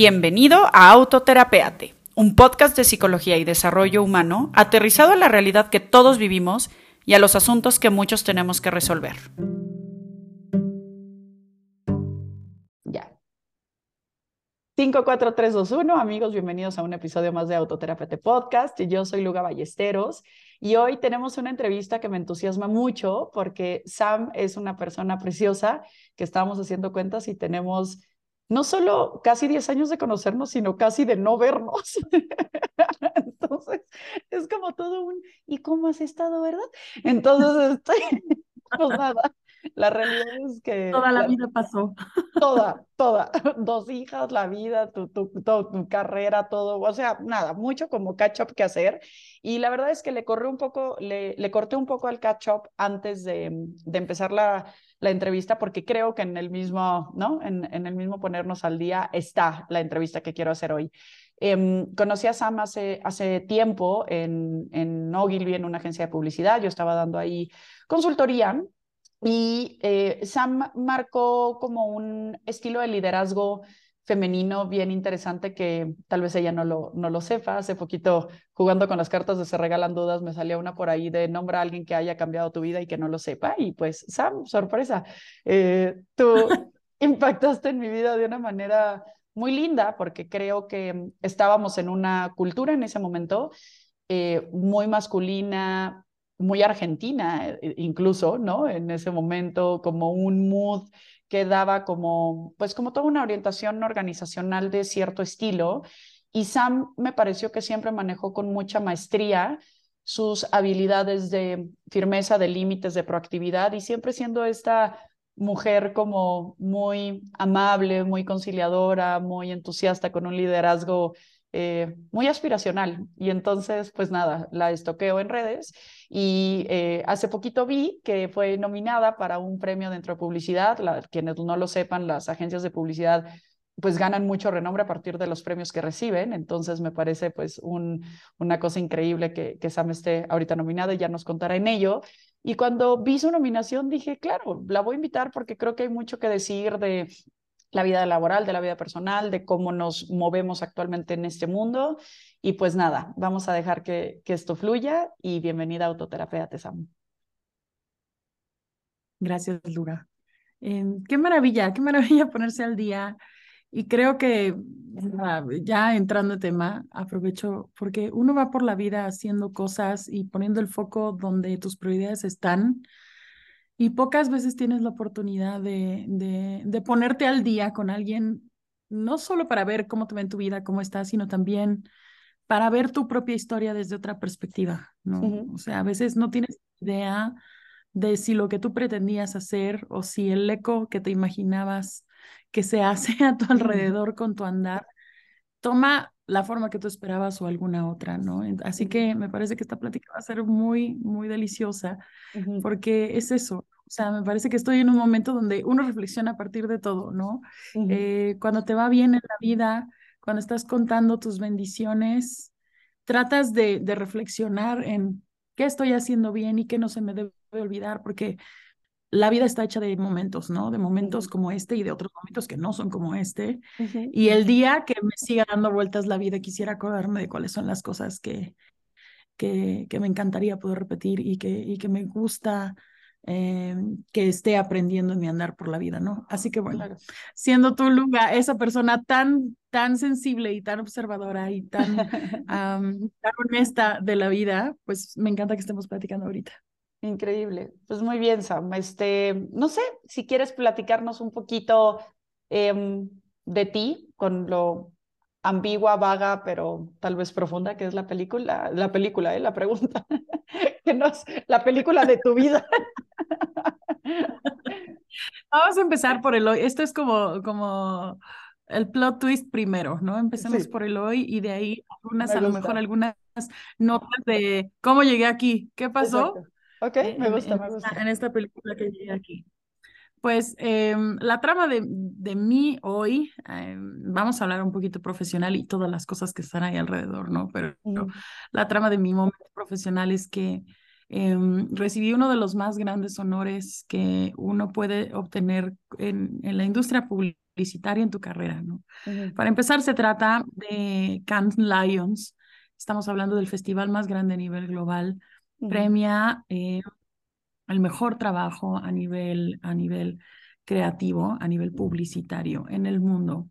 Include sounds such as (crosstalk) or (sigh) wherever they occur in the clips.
Bienvenido a Autoterapeate, un podcast de psicología y desarrollo humano aterrizado a la realidad que todos vivimos y a los asuntos que muchos tenemos que resolver. Ya. 5, 4, 3, 2, 1. Amigos, bienvenidos a un episodio más de Autoterapeate Podcast. Yo soy Luga Ballesteros y hoy tenemos una entrevista que me entusiasma mucho porque Sam es una persona preciosa que estábamos haciendo cuentas y tenemos no solo casi 10 años de conocernos, sino casi de no vernos. (laughs) Entonces, es como todo un, ¿y cómo has estado, verdad? Entonces, estoy, (laughs) pues nada, la realidad es que... Toda la, vida pasó. Toda, toda. (laughs) Dos hijas, la vida, tu, tu, tu, carrera, todo. O sea, nada, mucho como catch up que hacer. Y la verdad es que le corrí un poco, le, le corté un poco al catch up antes de, de empezar la, la entrevista porque creo que en el mismo, ¿no? En, en el mismo ponernos al día está la entrevista que quiero hacer hoy. Eh, conocí a Sam hace, hace tiempo en, en Ogilvy, en una agencia de publicidad. Yo estaba dando ahí consultoría y eh, Sam marcó como un estilo de liderazgo femenino bien interesante que tal vez ella no lo, no lo sepa. Hace poquito, jugando con las cartas de Se Regalan Dudas, me salía una por ahí de nombra a alguien que haya cambiado tu vida y que no lo sepa. Y pues, Sam, sorpresa, eh, tú (laughs) impactaste en mi vida de una manera muy linda porque creo que estábamos en una cultura en ese momento eh, muy masculina, muy argentina eh, incluso, ¿no? En ese momento, como un mood que daba como, pues como toda una orientación organizacional de cierto estilo. Y Sam me pareció que siempre manejó con mucha maestría sus habilidades de firmeza, de límites, de proactividad y siempre siendo esta mujer como muy amable, muy conciliadora, muy entusiasta, con un liderazgo eh, muy aspiracional. Y entonces, pues nada, la estoqueo en redes y eh, hace poquito vi que fue nominada para un premio dentro de publicidad. La, quienes no lo sepan, las agencias de publicidad pues ganan mucho renombre a partir de los premios que reciben. Entonces me parece pues un, una cosa increíble que, que Sam esté ahorita nominada y ya nos contará en ello. Y cuando vi su nominación dije, claro, la voy a invitar porque creo que hay mucho que decir de la vida laboral, de la vida personal, de cómo nos movemos actualmente en este mundo. Y pues nada, vamos a dejar que, que esto fluya y bienvenida a Autoterapia Sam. Gracias, Lura. Eh, qué maravilla, qué maravilla (laughs) ponerse al día. Y creo que ya entrando en tema, aprovecho porque uno va por la vida haciendo cosas y poniendo el foco donde tus prioridades están y pocas veces tienes la oportunidad de, de, ponerte al día con alguien, no solo para ver cómo te va en tu vida, cómo estás, sino también para ver tu propia historia desde otra perspectiva, ¿no? O sea, a veces no tienes idea de si lo que tú pretendías hacer o si el eco que te imaginabas que se (laughs) hace a tu alrededor con tu andar toma la forma que tú esperabas o alguna otra, ¿no? Así que me parece que esta plática va a ser muy, muy deliciosa, porque es eso. O sea, me parece que estoy en un momento donde uno reflexiona a partir de todo, ¿no? Eh, cuando te va bien en la vida, cuando estás contando tus bendiciones, tratas de, de reflexionar en qué estoy haciendo bien y qué no se me debe olvidar, porque la vida está hecha de momentos, ¿no? De momentos como este y de otros momentos que no son como este. Y el día que me siga dando vueltas la vida, quisiera acordarme de cuáles son las cosas que, que, que me encantaría poder repetir y que, y que me gusta eh, que esté aprendiendo en mi andar por la vida, ¿no? Así que bueno, siendo tú, Luga, esa persona tan, tan sensible y tan observadora y tan, (laughs) tan honesta de la vida, pues me encanta que estemos platicando ahorita. Increíble. Pues muy bien, Sam. Este, no sé si quieres platicarnos un poquito em, de ti, con lo ambigua, vaga, pero tal vez profunda que es la película, la película, ¿eh? la pregunta, (laughs) que no es la película de tu vida. (laughs) Vamos a empezar por el hoy. Esto es como, como el plot twist primero, ¿no? Empecemos por el hoy y de ahí algunas, a lo mejor algunas notas de cómo llegué aquí, qué pasó. Ok, me gusta, en, me gusta. En esta película que llegué aquí. Pues em, la trama de, de mí hoy, em, vamos a hablar un poquito profesional y todas las cosas que están ahí alrededor, ¿no? Pero la trama de mi momento profesional es que Em, recibí uno de los más grandes honores que uno puede obtener en, en la industria publicitaria en tu carrera, ¿no? Para empezar, se trata de Cannes Lions. Estamos hablando del festival más grande a nivel global. Premia eh, el mejor trabajo a nivel, a nivel creativo, a nivel publicitario en el mundo.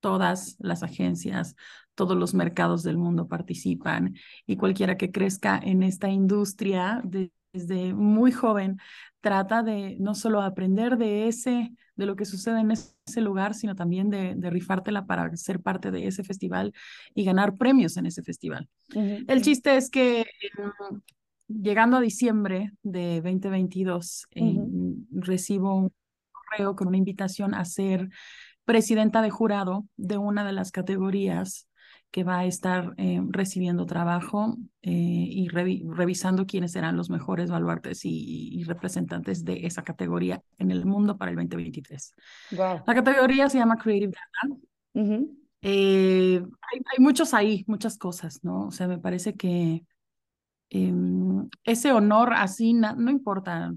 Todas las agencias, todos los mercados del mundo participan y cualquiera que crezca en esta industria desde muy joven trata de no solo aprender de ese de lo que sucede en ese lugar, sino también de, de rifártela para ser parte de ese festival y ganar premios en ese festival. El chiste es que em, llegando a diciembre de 2022, em, recibo un correo con una invitación a ser presidenta de jurado de una de las categorías que va a estar eh, recibiendo trabajo eh, y revisando quiénes serán los mejores baluartes y, representantes de esa categoría en el mundo para el 2023. La categoría se llama Creative Data. Eh, hay, muchos ahí, muchas cosas, ¿no? O sea, me parece que em, ese honor así, no importa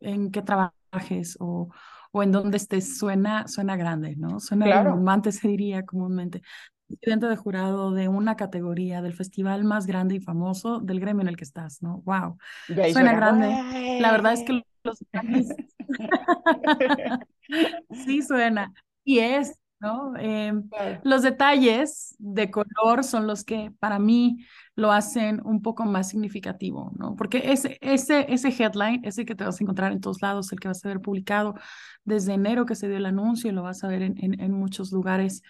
en qué trabajes o, o en dónde estés, suena, suena grande, ¿no? Suena claro. se diría comúnmente presidente de jurado de una categoría del festival más grande y famoso del gremio en el que estás, ¿no? Wow. Suena, grande. La verdad es que los (laughs) (laughs) sí suena. Y es, ¿no? Em, los detalles de color son los que para mí lo hacen un poco más significativo, ¿no? Porque ese, ese, ese headline, ese que te vas a encontrar en todos lados, el que vas a ver publicado desde enero que se dio el anuncio y lo vas a ver en, en, en muchos lugares,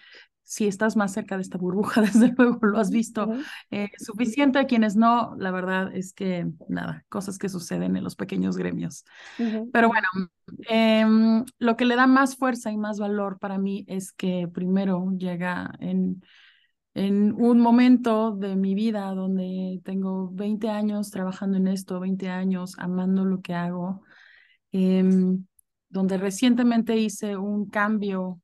si estás más cerca de esta burbuja, (laughs) desde luego lo has visto eh, suficiente. A quienes no, la verdad es que nada, cosas que suceden en los pequeños gremios. Pero bueno, em, lo que le da más fuerza y más valor para mí es que primero llega en, en un momento de mi vida donde tengo 20 años trabajando en esto, 20 años amando lo que hago, em, donde recientemente hice un cambio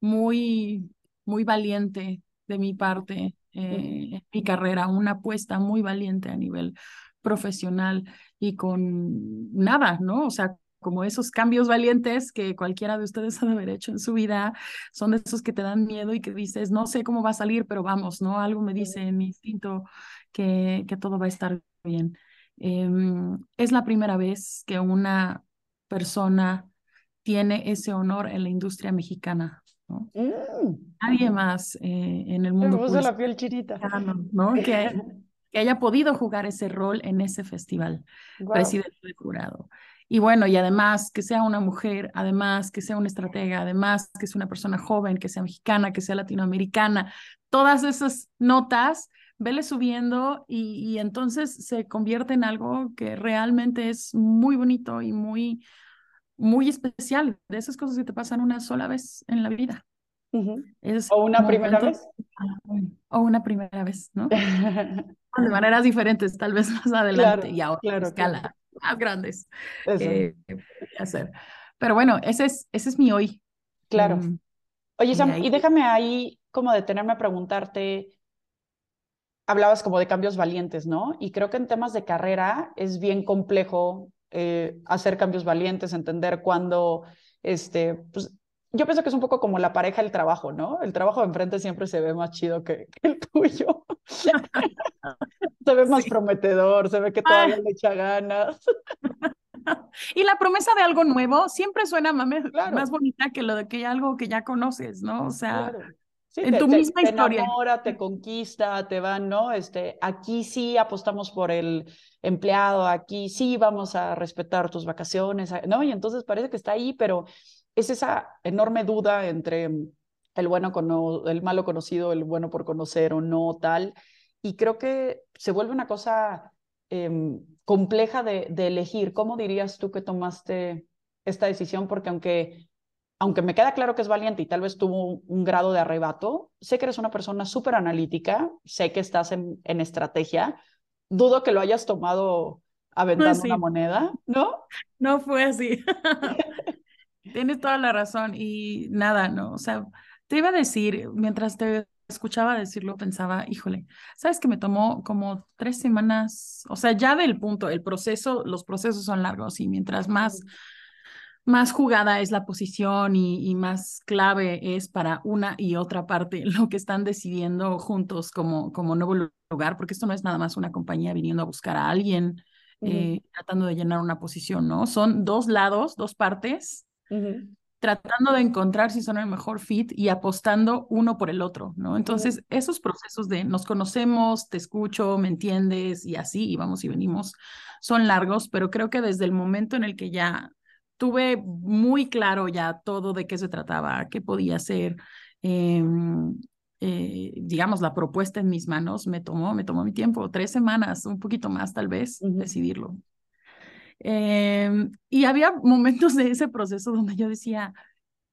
muy muy valiente de mi parte eh, en mi carrera, una apuesta muy valiente a nivel profesional y con nada, ¿no? O sea, como esos cambios valientes que cualquiera de ustedes (laughs) ha de haber hecho en su vida, son de esos que te dan miedo y que dices, no sé cómo va a salir, pero vamos, ¿no? Algo me dice en mi instinto que, que todo va a estar bien. Em, es la primera vez que una persona tiene ese honor en la industria mexicana. Mm. Nadie más eh, en el mundo. Me la piel chinita. ¿no? que, (laughs) que, haya podido jugar ese rol en ese festival, presidente del jurado. Y bueno, y además que sea una mujer, además que sea una estratega, además que sea una persona joven, que sea mexicana, que sea latinoamericana, todas esas notas, vele subiendo y, y entonces se convierte en algo que realmente es muy bonito y muy, muy especial, de esas cosas que te pasan una sola vez en la vida. o una primera vez. O una primera vez, ¿no? (laughs) de maneras diferentes, tal vez más adelante y ahora claro, escala más grandes. Eh, hacer. Pero bueno, ese es, ese es mi hoy. Claro. Mm, Oye, Sam, y, y déjame ahí como detenerme a preguntarte, hablabas como de cambios valientes, ¿no? Y creo que en temas de carrera es bien complejo eh, hacer cambios valientes, entender cuándo, este, pues, yo pienso que es un poco como la pareja del trabajo, ¿no? El trabajo de enfrente siempre se ve más chido que, el tuyo. (laughs) se ve más prometedor, se ve que todavía le echa ganas. (laughs) y la promesa de algo nuevo siempre suena más, más bonita que lo de que algo que ya conoces, ¿no? O sea, en tu misma historia. Te enamora, te conquista, te van, ¿no? Este, aquí sí apostamos por el empleado, aquí sí vamos a respetar tus vacaciones, ¿no? Y entonces parece que está ahí, pero es esa enorme duda entre el bueno con el malo conocido, el bueno por conocer o no, tal. Y creo que se vuelve una cosa em, compleja de, de elegir. ¿Cómo dirías tú que tomaste esta decisión? Porque aunque aunque me queda claro que es valiente y tal vez tuvo un, grado de arrebato, sé que eres una persona súper analítica, sé que estás en, en, estrategia, dudo que lo hayas tomado aventando una moneda, ¿no? No fue así. (laughs) Tienes toda la razón y nada, ¿no? O sea, te iba a decir, mientras te escuchaba decirlo, pensaba, híjole, sabes que me tomó como tres semanas, o sea, ya del punto, el proceso, los procesos son largos y mientras más, más jugada es la posición y, y más clave es para una y otra parte (laughs) lo que están decidiendo juntos como, como nuevo lugar, porque esto no es nada más una compañía viniendo a buscar a alguien, eh, tratando de llenar una posición, ¿no? Son dos lados, dos partes tratando de encontrar si son el mejor fit y apostando uno por el otro, ¿no? Entonces, esos procesos de nos conocemos, te escucho, me entiendes y así, y vamos y venimos, son largos, pero creo que desde el momento en el que ya tuve muy claro ya todo de qué se trataba, qué podía ser, em, eh, digamos, la propuesta en mis manos, me tomó, me tomó mi tiempo, tres semanas, un poquito más tal vez, decidirlo. Em, y había momentos de ese proceso donde yo decía,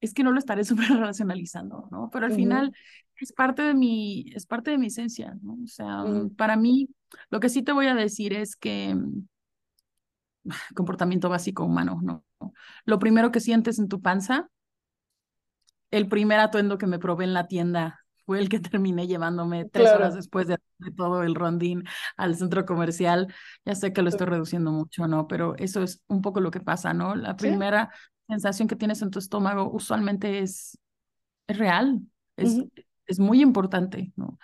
es que no lo estaré (laughs) súper racionalizando, ¿no? Pero al final es parte de mi, es parte de mi esencia, ¿no? O sea, para mí, lo que sí te voy a decir es que (laughs) comportamiento básico humano, ¿no? Lo primero que sientes en tu panza, el primer atuendo que me probé en la tienda fue el que (laughs) terminé llevándome tres horas después de, todo el rondín al centro comercial. Ya sé que lo estoy reduciendo mucho, ¿no? Pero eso es un poco lo que pasa, ¿no? La primera sensación que tienes en tu estómago usualmente es, es real, es, es muy importante, ¿no?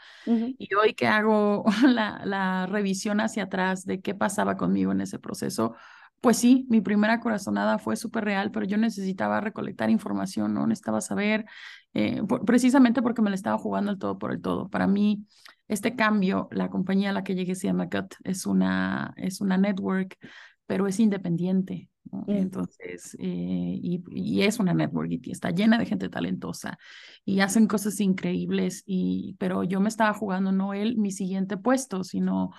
Y hoy que hago (laughs) la, la revisión hacia atrás de qué pasaba conmigo en ese proceso, pues sí, mi primera corazonada fue súper real, pero yo necesitaba recolectar información, ¿no? Necesitaba saber, eh, precisamente porque me la estaba jugando el todo por el todo. Para mí, este cambio, la compañía a la que llegué se llama Cut, es una, es una network, pero es independiente. ¿No? Entonces, eh, y, y, es una network y está llena de gente talentosa y hacen cosas increíbles, y, pero yo me estaba jugando no él mi siguiente puesto, sino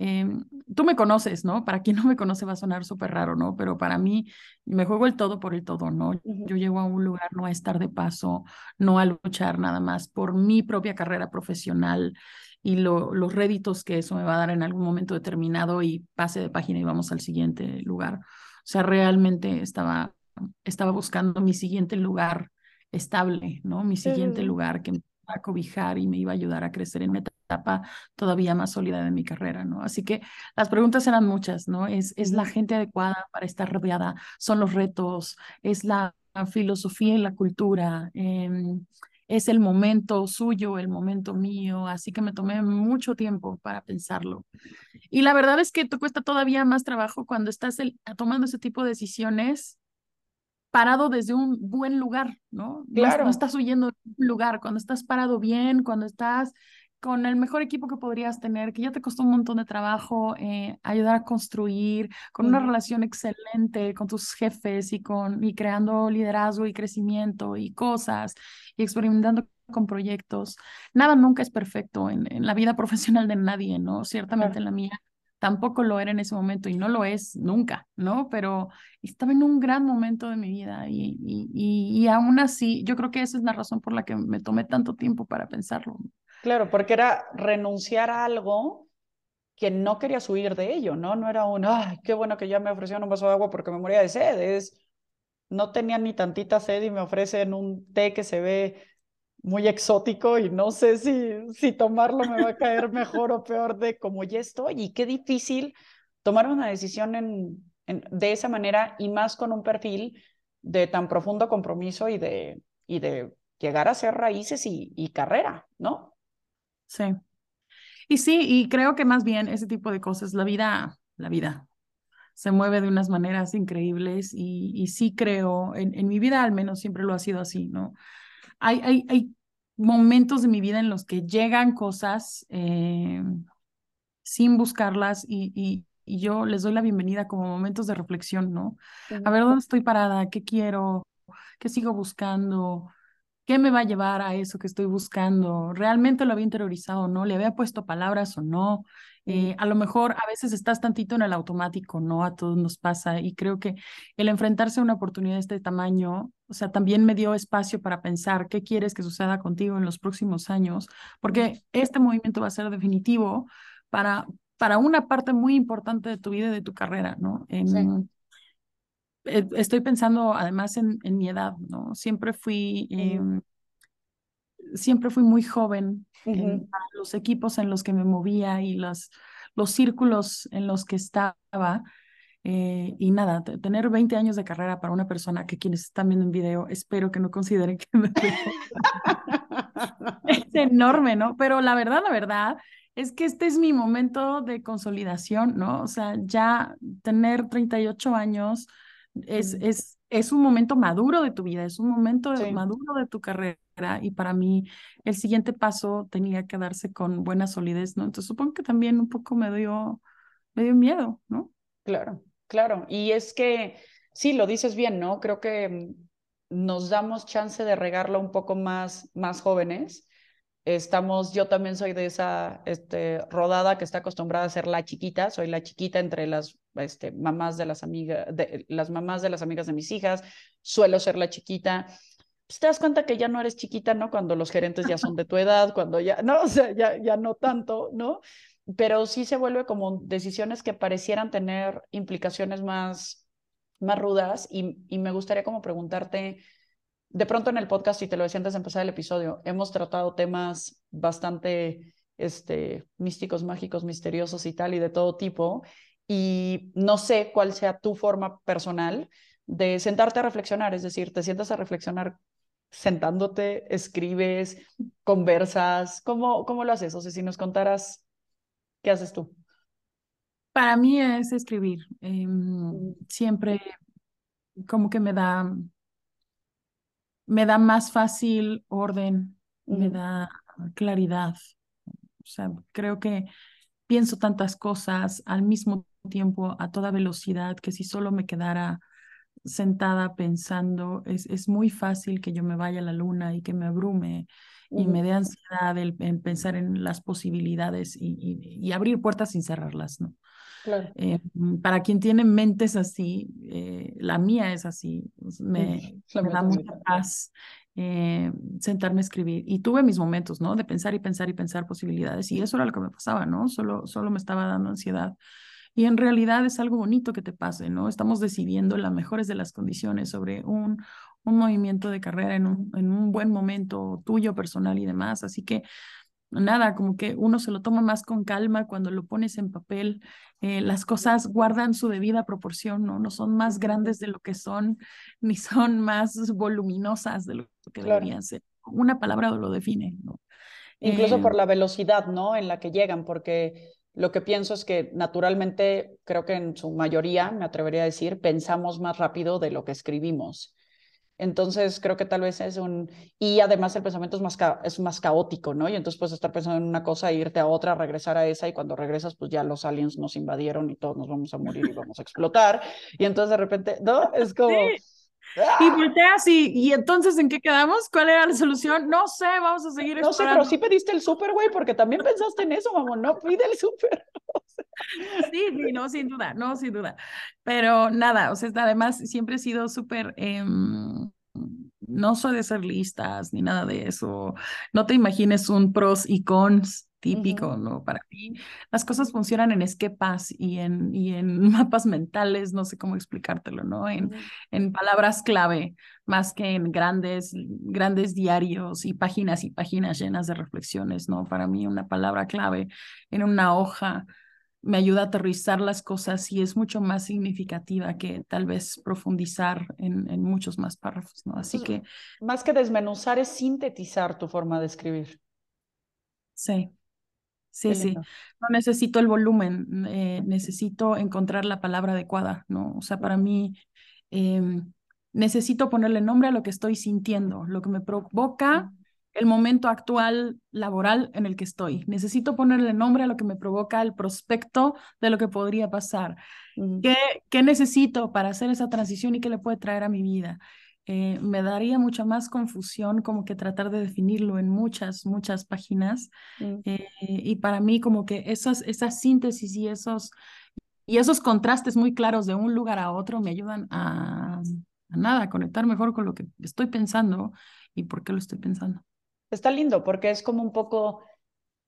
Em, tú me conoces, ¿no? Para quien no me conoce va a sonar súper raro, ¿no? Pero para mí me juego el todo por el todo, ¿no? Yo llego a un lugar no a estar de paso, no a luchar nada más por mi propia carrera profesional y los réditos que eso me va a dar en algún momento determinado y pase de página y vamos al siguiente lugar. O sea, realmente estaba, estaba buscando mi siguiente lugar estable, ¿no? Mi siguiente lugar que me iba a cobijar y me iba a ayudar a crecer en meta etapa todavía más sólida de mi carrera, ¿no? Así que las preguntas eran muchas, ¿no? Es, es la gente adecuada para estar rodeada, son los retos, es la filosofía y la cultura, em, es el momento suyo, el momento mío, así que me tomé mucho tiempo para pensarlo. Y la verdad es que te cuesta todavía más trabajo cuando estás tomando ese tipo de decisiones parado desde un buen lugar, ¿no? Claro. no estás huyendo de un lugar, cuando estás parado bien, cuando estás con el mejor equipo que podrías tener, que ya te costó un montón de trabajo eh, ayudar a construir, con una relación excelente con tus jefes y, con, y creando liderazgo y crecimiento y cosas y experimentando con proyectos. Nada nunca es perfecto en, en la vida (laughs) profesional de nadie, ¿no? Ciertamente en la mía tampoco lo era en ese momento y no lo es nunca, ¿no? Pero estaba en un gran momento de mi vida y, y, y, y aún así yo creo que esa es la razón por la que me tomé tanto tiempo para pensarlo. Claro, porque era renunciar a algo que no querías huir de ello, ¿no? No era un, ay, qué bueno que ya me ofrecieron un vaso de agua porque me moría de sed. Es, no tenía ni tantita sed y me ofrecen un té que se ve muy exótico y no sé si, si tomarlo me va a caer (laughs) mejor o peor de como ya estoy. Y qué difícil tomar una decisión en, de esa manera y más con un perfil de tan profundo compromiso y de, y de llegar a ser raíces y, y carrera, ¿no? Sí. Y sí, y creo que más bien ese tipo de cosas, la vida, la vida se mueve de unas maneras increíbles y, y sí creo, en, en, mi vida al menos siempre lo ha sido así, ¿no? Hay, hay, hay momentos de mi vida en los que llegan cosas eh, sin buscarlas y, y, y, yo les doy la bienvenida como momentos de reflexión, ¿no? A ver dónde estoy parada, qué quiero, qué sigo buscando, ¿Qué me va a llevar a eso que estoy buscando? ¿Realmente lo había interiorizado o no? ¿Le había puesto palabras o no? Eh, a lo mejor a veces estás tantito en el automático, ¿no? A todos nos pasa y creo que el enfrentarse a una oportunidad de este tamaño, o sea, también me dio espacio para pensar qué quieres que suceda contigo en los próximos años, porque este movimiento va a ser definitivo para, para una parte muy importante de tu vida y de tu carrera, ¿no? En, eh, estoy pensando además en, en, mi edad, ¿no? Siempre fui, eh, siempre fui muy joven en los equipos en los que me movía y los, los círculos en los que estaba. Eh, y nada, tener 20 años de carrera para una persona que quienes están viendo en video, espero que no consideren que me (laughs) es enorme, ¿no? Pero la verdad, la verdad es que este es mi momento de consolidación, ¿no? O sea, ya tener 38 años es, es, es un momento maduro de tu vida, es un momento maduro de tu carrera y para mí el siguiente paso tenía que darse con buena solidez, ¿no? Entonces supongo que también un poco me dio, me dio miedo, ¿no? Claro, claro. Y es que, sí, lo dices bien, ¿no? Creo que nos damos chance de regarlo un poco más, más jóvenes estamos, yo también soy de esa este, rodada que está acostumbrada a ser la chiquita, soy la chiquita entre las este, mamás de las amigas, de, las mamás de las amigas de mis hijas, suelo ser la chiquita. Pues te das cuenta que ya no eres chiquita, ¿no? Cuando los gerentes ya son de tu edad, cuando ya, no, o ya, ya no tanto, ¿no? Pero sí se vuelve como decisiones que parecieran tener implicaciones más, más rudas y, y me gustaría como preguntarte, de pronto en el podcast, y te lo decía antes de empezar el episodio, hemos tratado temas bastante este, místicos, mágicos, misteriosos y tal, y de todo tipo. Y no sé cuál sea tu forma personal de sentarte a reflexionar, es decir, te sientas a reflexionar sentándote, escribes, conversas, ¿cómo, cómo lo haces? O sea, si nos contaras, ¿qué haces tú? Para mí es escribir. Em, mm. siempre como que me da me da más fácil orden, me da claridad. O sea, creo que pienso tantas cosas al mismo tiempo a toda velocidad que si solo me quedara sentada pensando, es, es muy fácil que yo me vaya a la luna y que me abrume y me dé ansiedad el, pensar en las posibilidades y, y, abrir puertas sin cerrarlas, ¿no? Eh, para quien tiene mentes así, eh, la mía es así, me, da mucha paz eh, sentarme a escribir. Y tuve mis momentos, ¿no? De pensar y pensar y pensar posibilidades. Y eso era lo que me pasaba, ¿no? Solo, solo me estaba dando ansiedad. Y en realidad es algo bonito que te pase, ¿no? Estamos decidiendo las mejores de las condiciones sobre un, un movimiento de carrera en un, en un buen momento tuyo, personal y demás. Así que nada, como que uno se lo toma más con calma cuando lo pones en papel. Eh, las cosas guardan su debida proporción, ¿no? No son más grandes de lo que son, (laughs) ni son más voluminosas de lo que deberían ser. Una palabra lo define, ¿no? Incluso por eh, la velocidad, ¿no? En la que llegan, porque lo que pienso es que naturalmente, creo que en su mayoría, me atrevería a decir, pensamos más rápido de lo que escribimos. Entonces creo que tal vez es un... Y además el pensamiento es más, es más caótico, ¿no? Y entonces puedes estar pensando en una cosa, irte a otra, regresar a esa y cuando regresas pues ya los aliens nos invadieron y todos nos vamos a morir y vamos a explotar. Y entonces de repente, ¿no? Es como... Y ¡ah! volteas y, y entonces ¿en qué quedamos? ¿Cuál era la solución? No sé, vamos a seguir No sé, pero sí pediste el súper, güey, porque también pensaste en eso, mamón, no, pide el súper. (laughs) Sí, sí, no, sin duda, no, sin duda. Pero nada, o sea, además siempre he sido súper, em, no soy de ser listas ni nada de eso. No te imagines un pros y cons típico, ¿no? Para mí las cosas funcionan en esquepas y en, y en (laughs) mapas mentales, no sé cómo explicártelo, ¿no? En, en palabras clave, más que en grandes, grandes diarios y páginas y páginas llenas de reflexiones, ¿no? Para mí una palabra clave en una hoja me ayuda a aterrizar las cosas y es mucho más significativa que tal vez profundizar en, en muchos más párrafos, ¿no? Así que... Más que desmenuzar es sintetizar tu forma de escribir. Sí, sí, sí. No necesito el volumen, eh, necesito encontrar la palabra adecuada, ¿no? O sea, para mí... Em, necesito ponerle nombre a lo que estoy sintiendo, lo que me provoca el momento actual laboral en el que estoy. Necesito ponerle nombre a lo que me provoca el prospecto de lo que podría pasar. ¿Qué, ¿Qué, necesito para hacer esa transición y qué le puede traer a mi vida? Eh, me daría mucha más confusión como que tratar de definirlo en muchas, muchas páginas. Eh, y para mí como que esas, esas síntesis y esos, y esos contrastes muy claros de un lugar a otro me ayudan a, a nada, a conectar mejor con lo que estoy pensando y por qué lo estoy pensando. Está lindo porque es como un poco,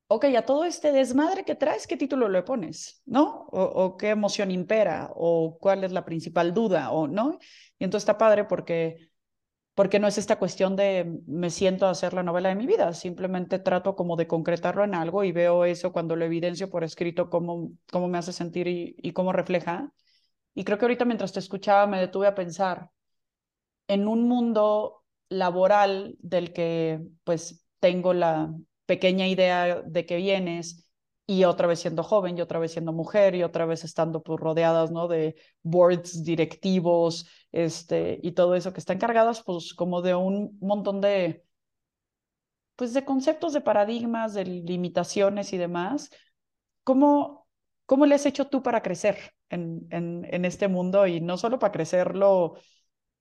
ok, a todo este desmadre que traes, ¿qué título le pones? ¿No? O, qué emoción impera, o cuál es la principal duda, o no. Y entonces está padre porque porque no es esta cuestión de me siento a hacer la novela de mi vida, simplemente trato como de concretarlo en algo y veo eso cuando lo evidencio por escrito, cómo, cómo me hace sentir y, y cómo refleja. Y creo que ahorita mientras te escuchaba me detuve a pensar en un mundo laboral del que pues tengo la pequeña idea de que vienes y otra vez siendo joven y otra vez siendo mujer y otra vez estando pues rodeadas, ¿no? De boards directivos, este, y todo eso que están cargadas pues como de un montón de, pues de conceptos, de paradigmas, de limitaciones y demás. ¿Cómo, cómo le has hecho tú para crecer en, en, en este mundo y no solo para crecerlo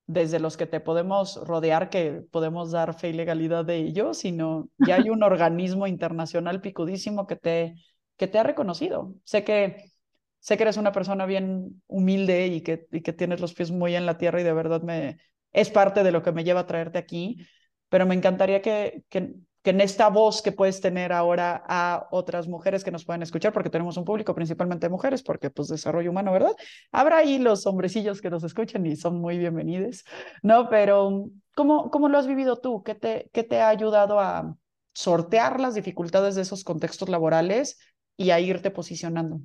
desde los que te podemos rodear, que podemos dar fe y legalidad de ello, sino ya (laughs) hay un organismo internacional picudísimo que te, que te ha reconocido. Sé que, sé que eres una persona bien humilde y que, y que tienes los pies muy en la tierra y de verdad me, es parte de lo que me lleva a traerte aquí, pero me encantaría que, que, en esta voz que puedes tener ahora a otras mujeres que nos pueden escuchar, porque tenemos un público principalmente de mujeres, porque pues desarrollo humano, ¿verdad? Habrá ahí los hombrecillos que nos escuchan y son muy bienvenidos, ¿no? Pero ¿cómo, cómo lo has vivido tú? ¿Qué te, qué te ha ayudado a sortear las dificultades de esos contextos laborales y a irte posicionando?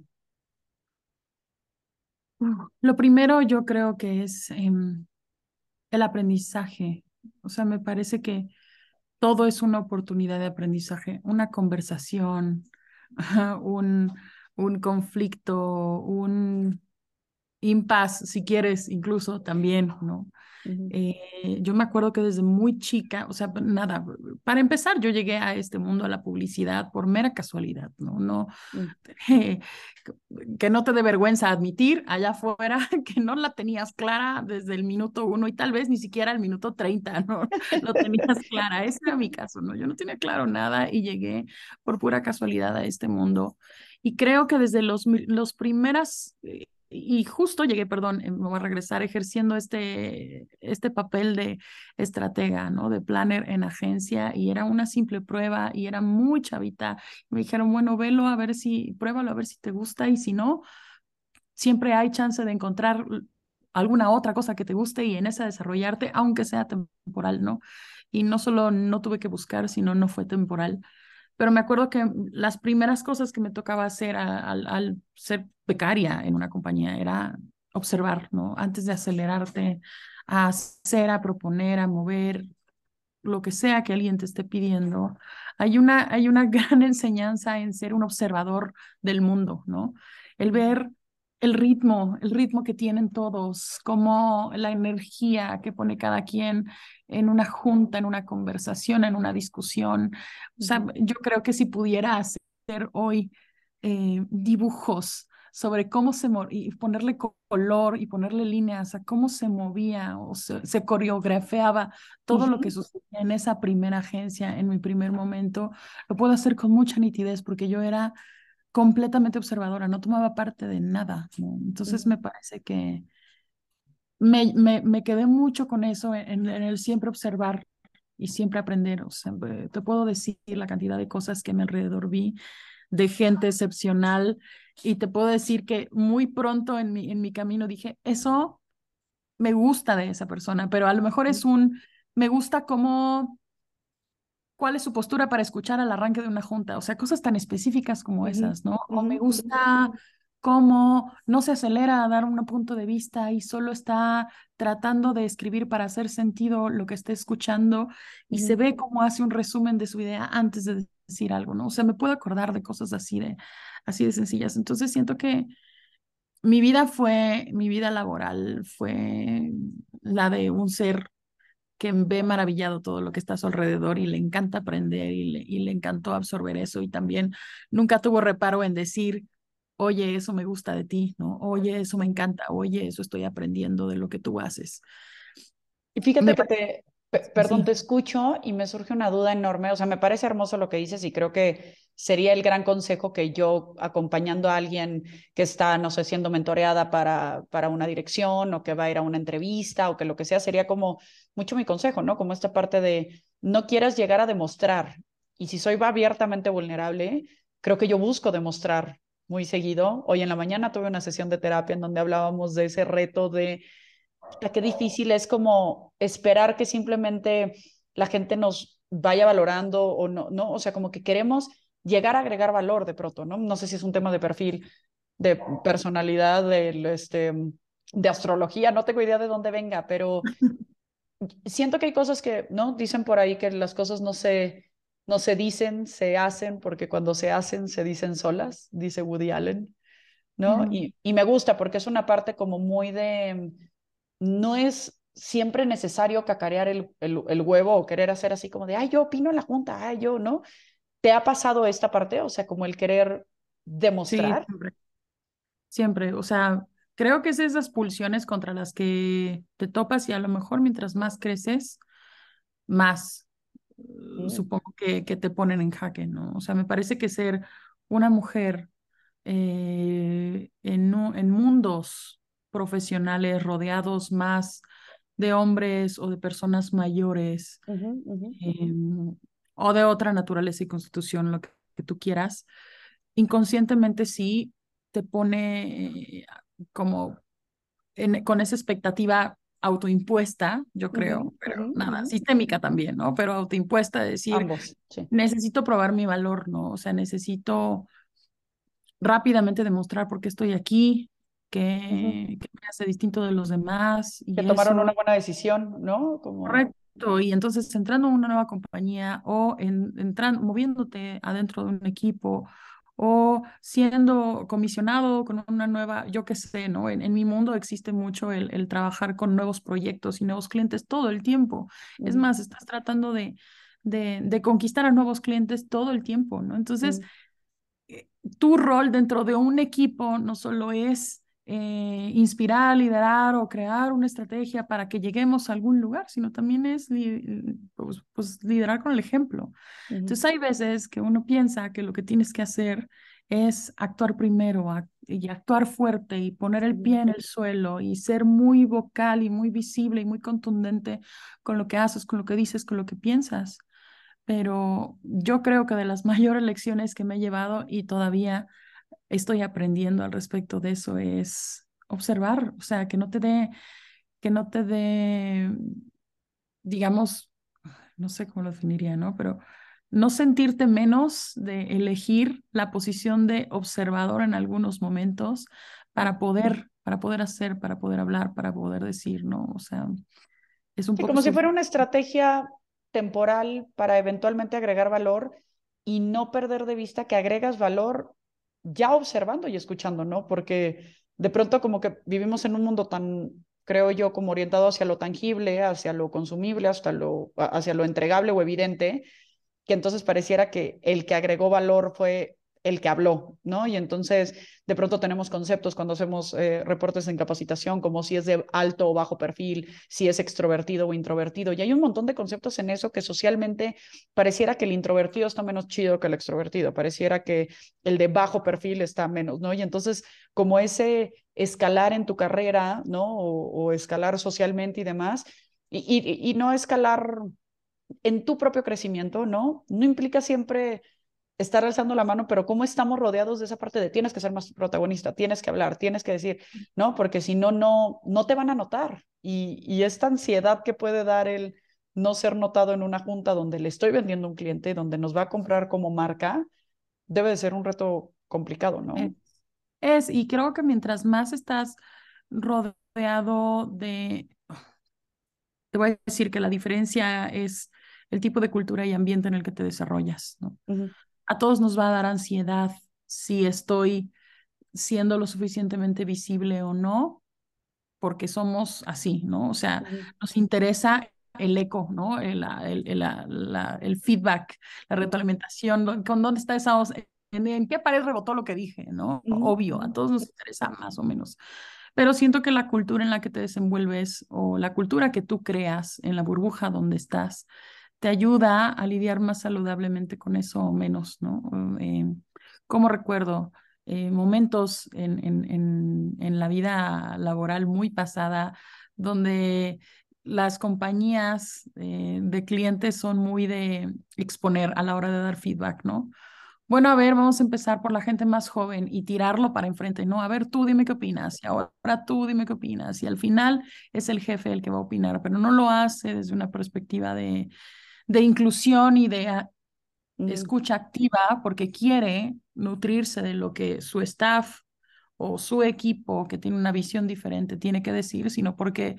Lo primero yo creo que es eh, el aprendizaje. O sea, me parece que todo es una oportunidad de aprendizaje, una conversación, (laughs) un, un conflicto, un impasse, si quieres, incluso también, ¿no? Eh, yo me acuerdo que desde muy chica, o sea, nada, para empezar, yo llegué a este mundo, a la publicidad, por mera casualidad, ¿no? no (laughs) eh, que no te dé vergüenza admitir allá afuera (laughs) que no la tenías clara desde el minuto uno y tal vez ni siquiera el minuto treinta, ¿no? (laughs) Lo tenías clara. Ese era mi caso, ¿no? Yo no tenía claro nada y llegué por pura casualidad a este mundo. Y creo que desde los, los primeras eh, y justo llegué, perdón, eh, me voy a regresar ejerciendo este, este papel de estratega, ¿no? De planner en agencia y era una simple prueba y era muy chavita. Me dijeron, bueno, velo a ver si, pruébalo a ver si te gusta y si no, siempre hay chance de encontrar alguna otra cosa que te guste y en esa desarrollarte, aunque sea temporal, ¿no? Y no solo no tuve que buscar, sino no fue temporal pero me acuerdo que las primeras cosas que me tocaba hacer al, ser becaria en una compañía era observar, ¿no? Antes de acelerarte a hacer, a proponer, a mover, lo que sea que alguien te esté pidiendo, hay una, hay una (laughs) gran enseñanza en ser un observador del mundo, ¿no? El ver el ritmo, el ritmo que tienen todos, como la energía que pone cada quien en una junta, en una conversación, en una discusión. O sea, yo creo que si pudiera hacer hoy eh, dibujos sobre cómo se y ponerle color y ponerle líneas a cómo se movía o se, coreografiaba todo lo que sucedía en esa primera agencia, en mi primer momento, lo puedo hacer con mucha nitidez porque yo era completamente observadora, no tomaba parte de nada. Entonces me parece que me, me, me, quedé mucho con eso en, en, el siempre observar y siempre aprender. O sea, te puedo decir la cantidad de cosas que mi alrededor vi de gente excepcional y te puedo decir que muy pronto en mi, en mi camino dije, eso me gusta de esa persona, pero a lo mejor es un, me gusta cómo cuál es su postura para escuchar al arranque de una junta, o sea, cosas tan específicas como esas, ¿no? O me gusta cómo no se acelera a dar un punto de vista y solo está tratando de escribir para hacer sentido lo que está escuchando y se ve cómo hace un resumen de su idea antes de decir algo, ¿no? O sea, me puedo acordar de cosas así de, así de sencillas. Entonces siento que mi vida fue, mi vida laboral fue la de un ser que ve maravillado todo lo que está a su alrededor y le encanta aprender y le, y le encantó absorber eso y también nunca tuvo reparo en decir, oye, eso me gusta de ti, ¿no? Oye, eso me encanta, oye, eso estoy aprendiendo de lo que tú haces. Y fíjate que te, perdón, te escucho y me surge una duda enorme, o sea, me parece hermoso lo que dices y creo que sería el gran consejo que yo acompañando a alguien que está, no sé, siendo mentoreada para, para una dirección o que va a ir a una entrevista o que lo que sea, sería como mucho mi consejo, ¿no? Como esta parte de no quieras llegar a demostrar. Y si soy abiertamente vulnerable, creo que yo busco demostrar muy seguido. Hoy en la mañana tuve una sesión de terapia en donde hablábamos de ese reto de qué difícil es como esperar que simplemente la gente nos vaya valorando o no, ¿no? O sea, como que queremos llegar a agregar valor de pronto, ¿no? No sé si es un tema de perfil, de personalidad, de, este, de astrología, no tengo idea de dónde venga, pero siento que hay cosas que, ¿no? Dicen por ahí que las cosas no se, no se dicen, se hacen, porque cuando se hacen se dicen solas, dice Woody Allen, ¿no? y, y, me gusta porque es una parte como muy de, no es siempre necesario cacarear el, el, huevo o querer hacer así como de, ay, yo opino en la junta, ay, yo, ¿no? ¿Te ha pasado esta parte? O sea, como el querer demostrar. siempre. siempre. O sea, creo que es esas pulsiones contra las que te topas y a lo mejor mientras más creces, más mm. supongo que, que, te ponen en jaque, ¿no? O sea, me parece que ser una mujer eh, en, en mundos profesionales rodeados más de hombres o de personas mayores em, o de otra naturaleza y constitución, lo que, tú quieras, inconscientemente sí te pone eh, como con esa expectativa autoimpuesta, yo creo, pero nada, sistémica también, ¿no? Pero autoimpuesta, decir, necesito probar mi valor, ¿no? O sea, necesito rápidamente demostrar por qué estoy aquí, que, me hace distinto de los demás. Y que tomaron una buena decisión, ¿no? Como... Correcto, y entonces entrando en una nueva compañía o en, entrando, moviéndote adentro de un equipo o siendo comisionado con una nueva, yo qué sé, ¿no? En, mi mundo existe mucho el, el, trabajar con nuevos proyectos y nuevos clientes todo el tiempo. Es más, estás tratando de, de, de, conquistar a nuevos clientes todo el tiempo, ¿no? Entonces, eh, tu rol dentro de un equipo no solo es eh, inspirar, liderar o crear una estrategia para que lleguemos a algún lugar, sino también es pues, pues, liderar con el ejemplo. Entonces hay veces que uno piensa que lo que tienes que hacer es actuar primero y actuar fuerte y poner el pie en el suelo y ser muy vocal y muy visible y muy contundente con lo que haces, con lo que dices, con lo que piensas. Pero yo creo que de las (laughs) mayores lecciones que me he llevado y todavía estoy aprendiendo al respecto de eso es observar, o sea, que no te dé, que no te dé, digamos, no sé cómo lo definiría, ¿no? Pero no sentirte menos de elegir la posición de observador en algunos momentos para poder, para poder hacer, para poder hablar, para poder decir, ¿no? O sea, es un poco... Como si fuera una estrategia temporal para eventualmente agregar valor y no perder de vista que agregas valor ya observando y escuchando, ¿no? Porque de pronto como que vivimos en un mundo tan, creo yo, como orientado hacia lo tangible, hacia lo consumible, hasta lo, hacia lo entregable o evidente, que entonces pareciera que el que agregó valor fue el que habló, ¿no? Y entonces de pronto tenemos conceptos cuando hacemos eh, reportes en capacitación, como si es de alto o bajo perfil, si es extrovertido o introvertido. Y hay un montón de conceptos en eso que socialmente pareciera que el introvertido está menos chido que el extrovertido, pareciera que el de bajo perfil está menos, ¿no? Y entonces como ese escalar en tu carrera, ¿no? O, escalar socialmente y demás, y, y no escalar en tu propio crecimiento, ¿no? No implica siempre estar alzando la mano, pero cómo estamos rodeados de esa parte de tienes que ser más protagonista, tienes que hablar, tienes que decir, ¿no? Porque si no, no, no te van a notar. Y, y esta ansiedad que puede dar el no ser notado en una junta donde le estoy vendiendo a un cliente, donde nos va a comprar como marca, debe de ser un reto complicado, ¿no? Es, y creo que mientras más estás rodeado de, te voy a decir que la diferencia es el tipo de cultura y ambiente en el que te desarrollas, ¿no? A todos nos va a dar ansiedad si estoy siendo lo suficientemente visible o no, porque somos así, ¿no? O sea, nos interesa el eco, ¿no? El, el, el, feedback, la retroalimentación, con dónde está esa voz, en, qué pared rebotó lo que dije, ¿no? Obvio, a todos nos interesa más o menos. Pero siento que la cultura en la que te desenvuelves o la cultura que tú creas en la burbuja donde estás, te ayuda a lidiar más saludablemente con eso o menos, ¿no? Eh, como recuerdo eh, momentos en, en, en, la vida laboral muy pasada donde las compañías eh, de clientes son muy de exponer a la hora de dar feedback, ¿no? Bueno, a ver, vamos a empezar por la gente más joven y tirarlo para enfrente, ¿no? A ver, tú dime qué opinas y ahora tú dime qué opinas y al final es el jefe el que va a opinar, pero no lo hace desde una perspectiva de, de inclusión y de ah, escucha activa porque quiere nutrirse de lo que su staff o su equipo que tiene una visión diferente tiene que decir, sino porque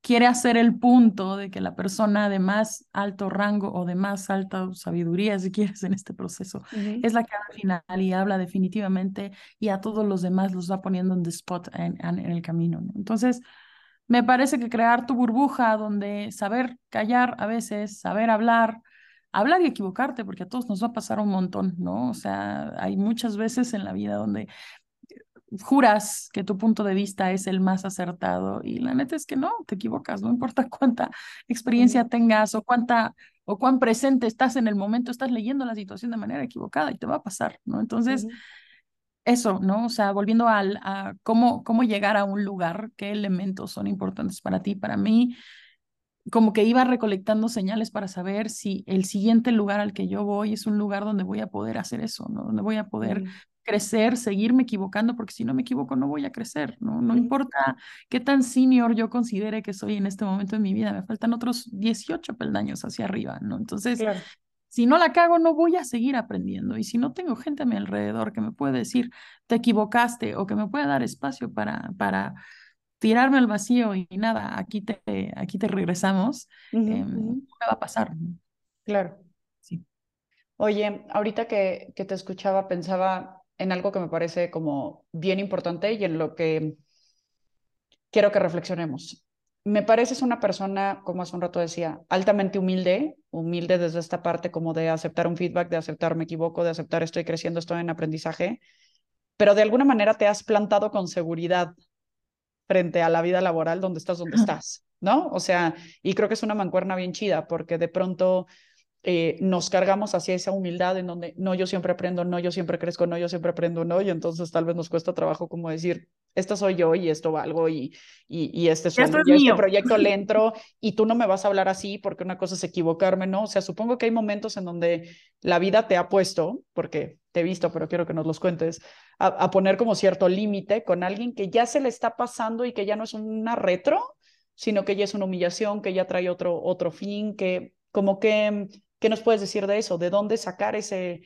quiere hacer el punto de que la persona de más alto rango o de más alta sabiduría, si quieres, en este proceso, es la que al final y habla definitivamente y a todos los demás los va poniendo en the spot en, el camino. Entonces, me parece que crear tu burbuja donde saber callar a veces, saber hablar, hablar y equivocarte, porque a todos nos va a pasar un montón, ¿no? O sea, hay muchas veces en la vida donde juras que tu punto de vista es el más acertado y la neta es que no, te equivocas, no importa (laughs) cuánta experiencia tengas o cuánta o cuán presente estás en el momento, estás leyendo la situación de manera equivocada y te va a pasar, ¿no? Entonces, eso, ¿no? O sea, volviendo al, a cómo, cómo llegar a un lugar, qué elementos son importantes para ti, para mí, como que iba recolectando señales para saber si el siguiente lugar al que yo voy es un lugar donde voy a poder hacer eso, ¿no? Donde voy a poder crecer, seguirme equivocando, porque si no me equivoco no voy a crecer, ¿no? No importa qué tan senior yo considere que soy en este momento de mi vida, me faltan otros 18 peldaños hacia arriba, ¿no? Entonces, si no la cago, no voy a seguir aprendiendo. Y si no tengo gente a mi alrededor que me puede decir, te equivocaste, o que me puede dar espacio para, para tirarme al vacío y nada, aquí te, aquí te regresamos, uh va a pasar. Claro. Sí. Oye, ahorita que, que te escuchaba, pensaba, en algo que me parece como bien importante y en lo que quiero que reflexionemos. Me pareces una persona, como hace un rato decía, altamente humilde, humilde desde esta parte como de aceptar un feedback, de aceptar me equivoco, de aceptar estoy creciendo, estoy en aprendizaje, pero de alguna manera te has plantado con seguridad frente a la vida laboral donde estás, donde estás, ¿no? O sea, y creo que es una mancuerna bien chida porque de pronto eh, nos cargamos hacia esa humildad en donde no, yo siempre aprendo, no, yo siempre crezco, no, yo siempre aprendo, no, y entonces tal vez nos cuesta trabajo como decir, esto soy yo y esto valgo y, y, y este, soy, esto este proyecto le (laughs) entro y tú no me vas a hablar así porque una cosa es equivocarme, ¿no? O sea, supongo que hay momentos en donde la vida te ha puesto, porque te he visto, pero quiero que nos los cuentes, a, a poner como cierto límite con alguien que ya se le está pasando y que ya no es una retro, sino que ya es una humillación, que ya trae otro, otro fin, que como que ¿Qué nos puedes decir de eso? ¿De dónde sacar ese,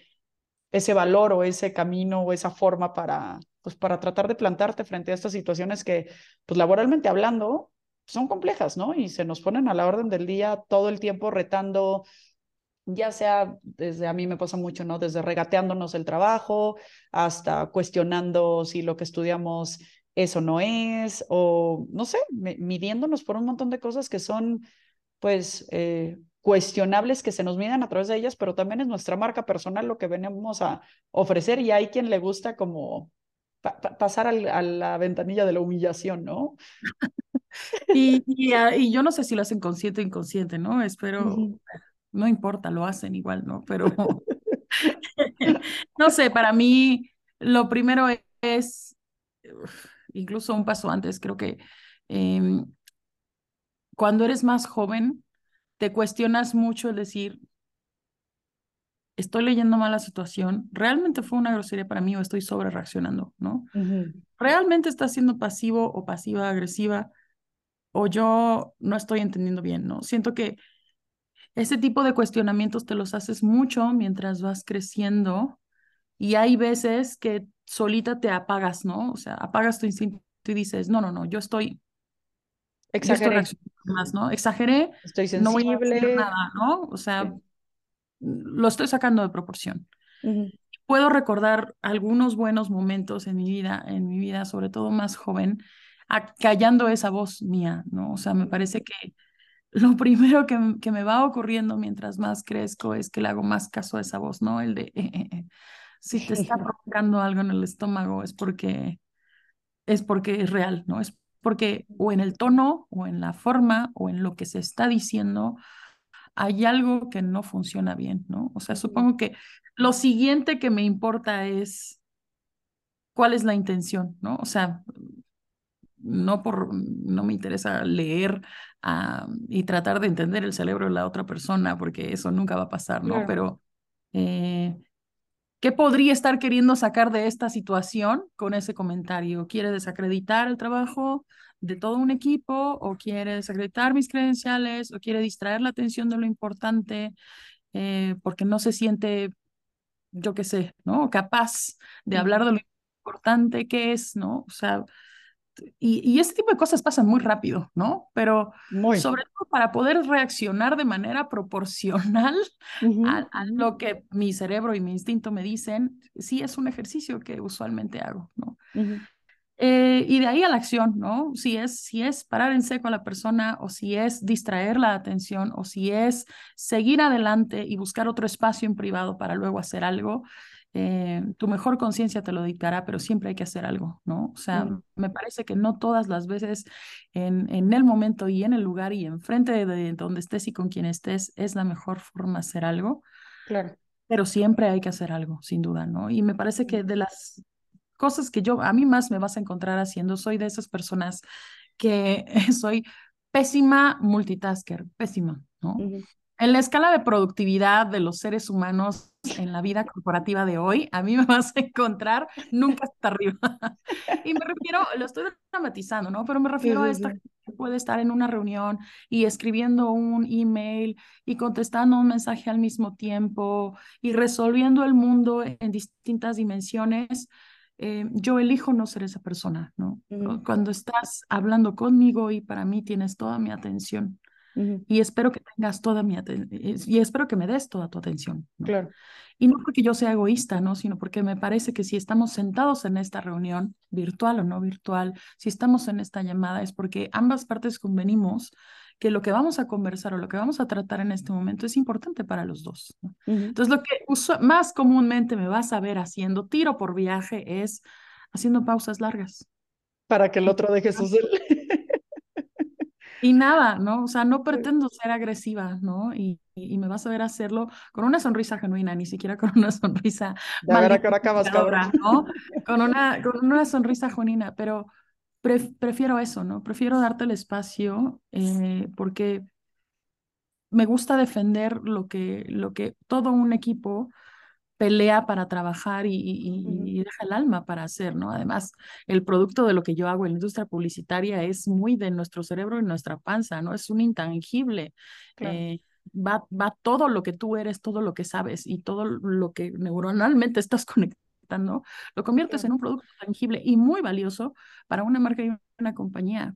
ese valor o ese camino o esa forma para, pues, para tratar de plantarte frente a estas situaciones que, pues laboralmente hablando, son complejas, ¿no? Y se nos ponen a la orden del día todo el tiempo retando, ya sea desde a mí me pasa mucho, ¿no? Desde regateándonos el trabajo hasta cuestionando si lo que estudiamos eso no es, o no sé, midiéndonos por un montón de cosas que son, pues, eh, cuestionables que se nos miden a través de ellas, pero también es nuestra marca personal lo que venimos a ofrecer y hay quien le gusta como pasar a la ventanilla de la humillación, ¿no? (laughs) y, y, yo no sé si lo hacen consciente o inconsciente, ¿no? Espero, no importa, lo hacen igual, ¿no? Pero, (laughs) (laughs) no sé, para mí lo primero es, incluso un paso antes, creo que em, cuando eres más joven, te cuestionas mucho el decir, estoy leyendo mal la situación, realmente fue una grosería para mí o estoy sobre reaccionando, ¿no? Realmente está siendo pasivo o pasiva agresiva o yo no estoy entendiendo bien, ¿no? Siento que ese tipo de cuestionamientos te los haces mucho mientras vas creciendo y hay veces que solita te apagas, ¿no? O sea, apagas tu instinto y dices, no, no, no, yo estoy Exageré. Más, ¿no? Exageré. Estoy sensible. No voy a nada, ¿no? O sea, lo estoy sacando de proporción. Puedo recordar algunos buenos momentos en mi vida, en mi vida, sobre todo más joven, callando esa voz mía, ¿no? O sea, me parece que lo (laughs) primero que, que, me va ocurriendo mientras más crezco es que le hago más caso a esa voz, ¿no? El de, eh, eh, eh, si te está provocando algo en el estómago es porque es porque es real, ¿no? Es porque o en el tono o en la forma o en lo que se está diciendo hay algo que no funciona bien, ¿no? O sea, supongo que lo siguiente que me importa es cuál es la intención, ¿no? O sea, no por no me interesa leer ah, y tratar de entender el cerebro de la otra persona porque eso nunca va a pasar, ¿no? Pero eh, ¿Qué podría estar queriendo sacar de esta situación con ese comentario? ¿Quiere desacreditar el trabajo de todo un equipo o quiere desacreditar mis credenciales o quiere distraer la atención de lo importante eh, porque no se siente, yo qué sé, ¿no? Capaz de hablar de lo importante que es, ¿no? O sea, y, y este tipo de cosas pasan muy rápido, ¿no? Pero sobre todo para poder reaccionar de manera proporcional a, lo que mi cerebro y mi instinto me dicen, sí es un ejercicio que usualmente hago, ¿no? Eh, y de ahí a la acción, ¿no? Si es, si es parar en seco a la persona o si es distraer la atención o si es seguir adelante y buscar otro espacio en privado para luego hacer algo, eh, tu mejor conciencia te lo dictará, pero siempre hay que hacer algo, ¿no? O sea, me parece que no todas las veces en, en el momento y en el lugar y enfrente de, de donde estés y con quien estés es la mejor forma de hacer algo. Claro. Pero siempre hay que hacer algo, sin duda, ¿no? Y me parece que de las cosas que yo, a mí más me vas a encontrar haciendo. Soy de esas personas que (laughs) soy pésima multitasker, pésima, ¿no? En la escala de productividad de los seres humanos en la vida corporativa de hoy, a mí me vas a encontrar nunca hasta arriba. (laughs) y me refiero, lo estoy dramatizando, ¿no? Pero me refiero a esta que puede estar en una reunión y escribiendo un email y contestando un mensaje al mismo tiempo y resolviendo el mundo en distintas dimensiones eh, yo elijo no ser esa persona, ¿no? Cuando estás hablando conmigo y para mí tienes toda mi atención y espero que tengas toda mi atención y espero que me des toda tu atención. Claro. Y no porque yo sea egoísta, ¿no? Sino porque me parece que si estamos sentados en esta reunión, virtual o no virtual, si estamos en esta llamada, es porque ambas partes convenimos que lo que vamos a conversar o lo que vamos a tratar en este momento es importante para los dos. Entonces, lo que más comúnmente me vas a ver haciendo tiro por viaje es haciendo pausas largas. Para que el otro deje su. (laughs) Y nada, ¿no? O sea, no pretendo ser agresiva, ¿no? Y, y, me vas a ver hacerlo con una sonrisa genuina, ni siquiera con una sonrisa. De ver a qué hora acabas, cabrón. ¿no? Con una, con una sonrisa genuina, pero prefiero eso, ¿no? Prefiero darte el espacio eh, porque me gusta defender lo que, lo que todo un equipo pelea para trabajar y, deja el alma para hacer, ¿no? Además, el producto de lo que yo hago en la industria publicitaria es muy de nuestro cerebro y nuestra panza, ¿no? Es un intangible. Eh, va, va todo lo que tú eres, todo lo que sabes y todo lo que neuronalmente estás (laughs) conectado Lo conviertes en un producto tangible y muy valioso para una marca y una compañía.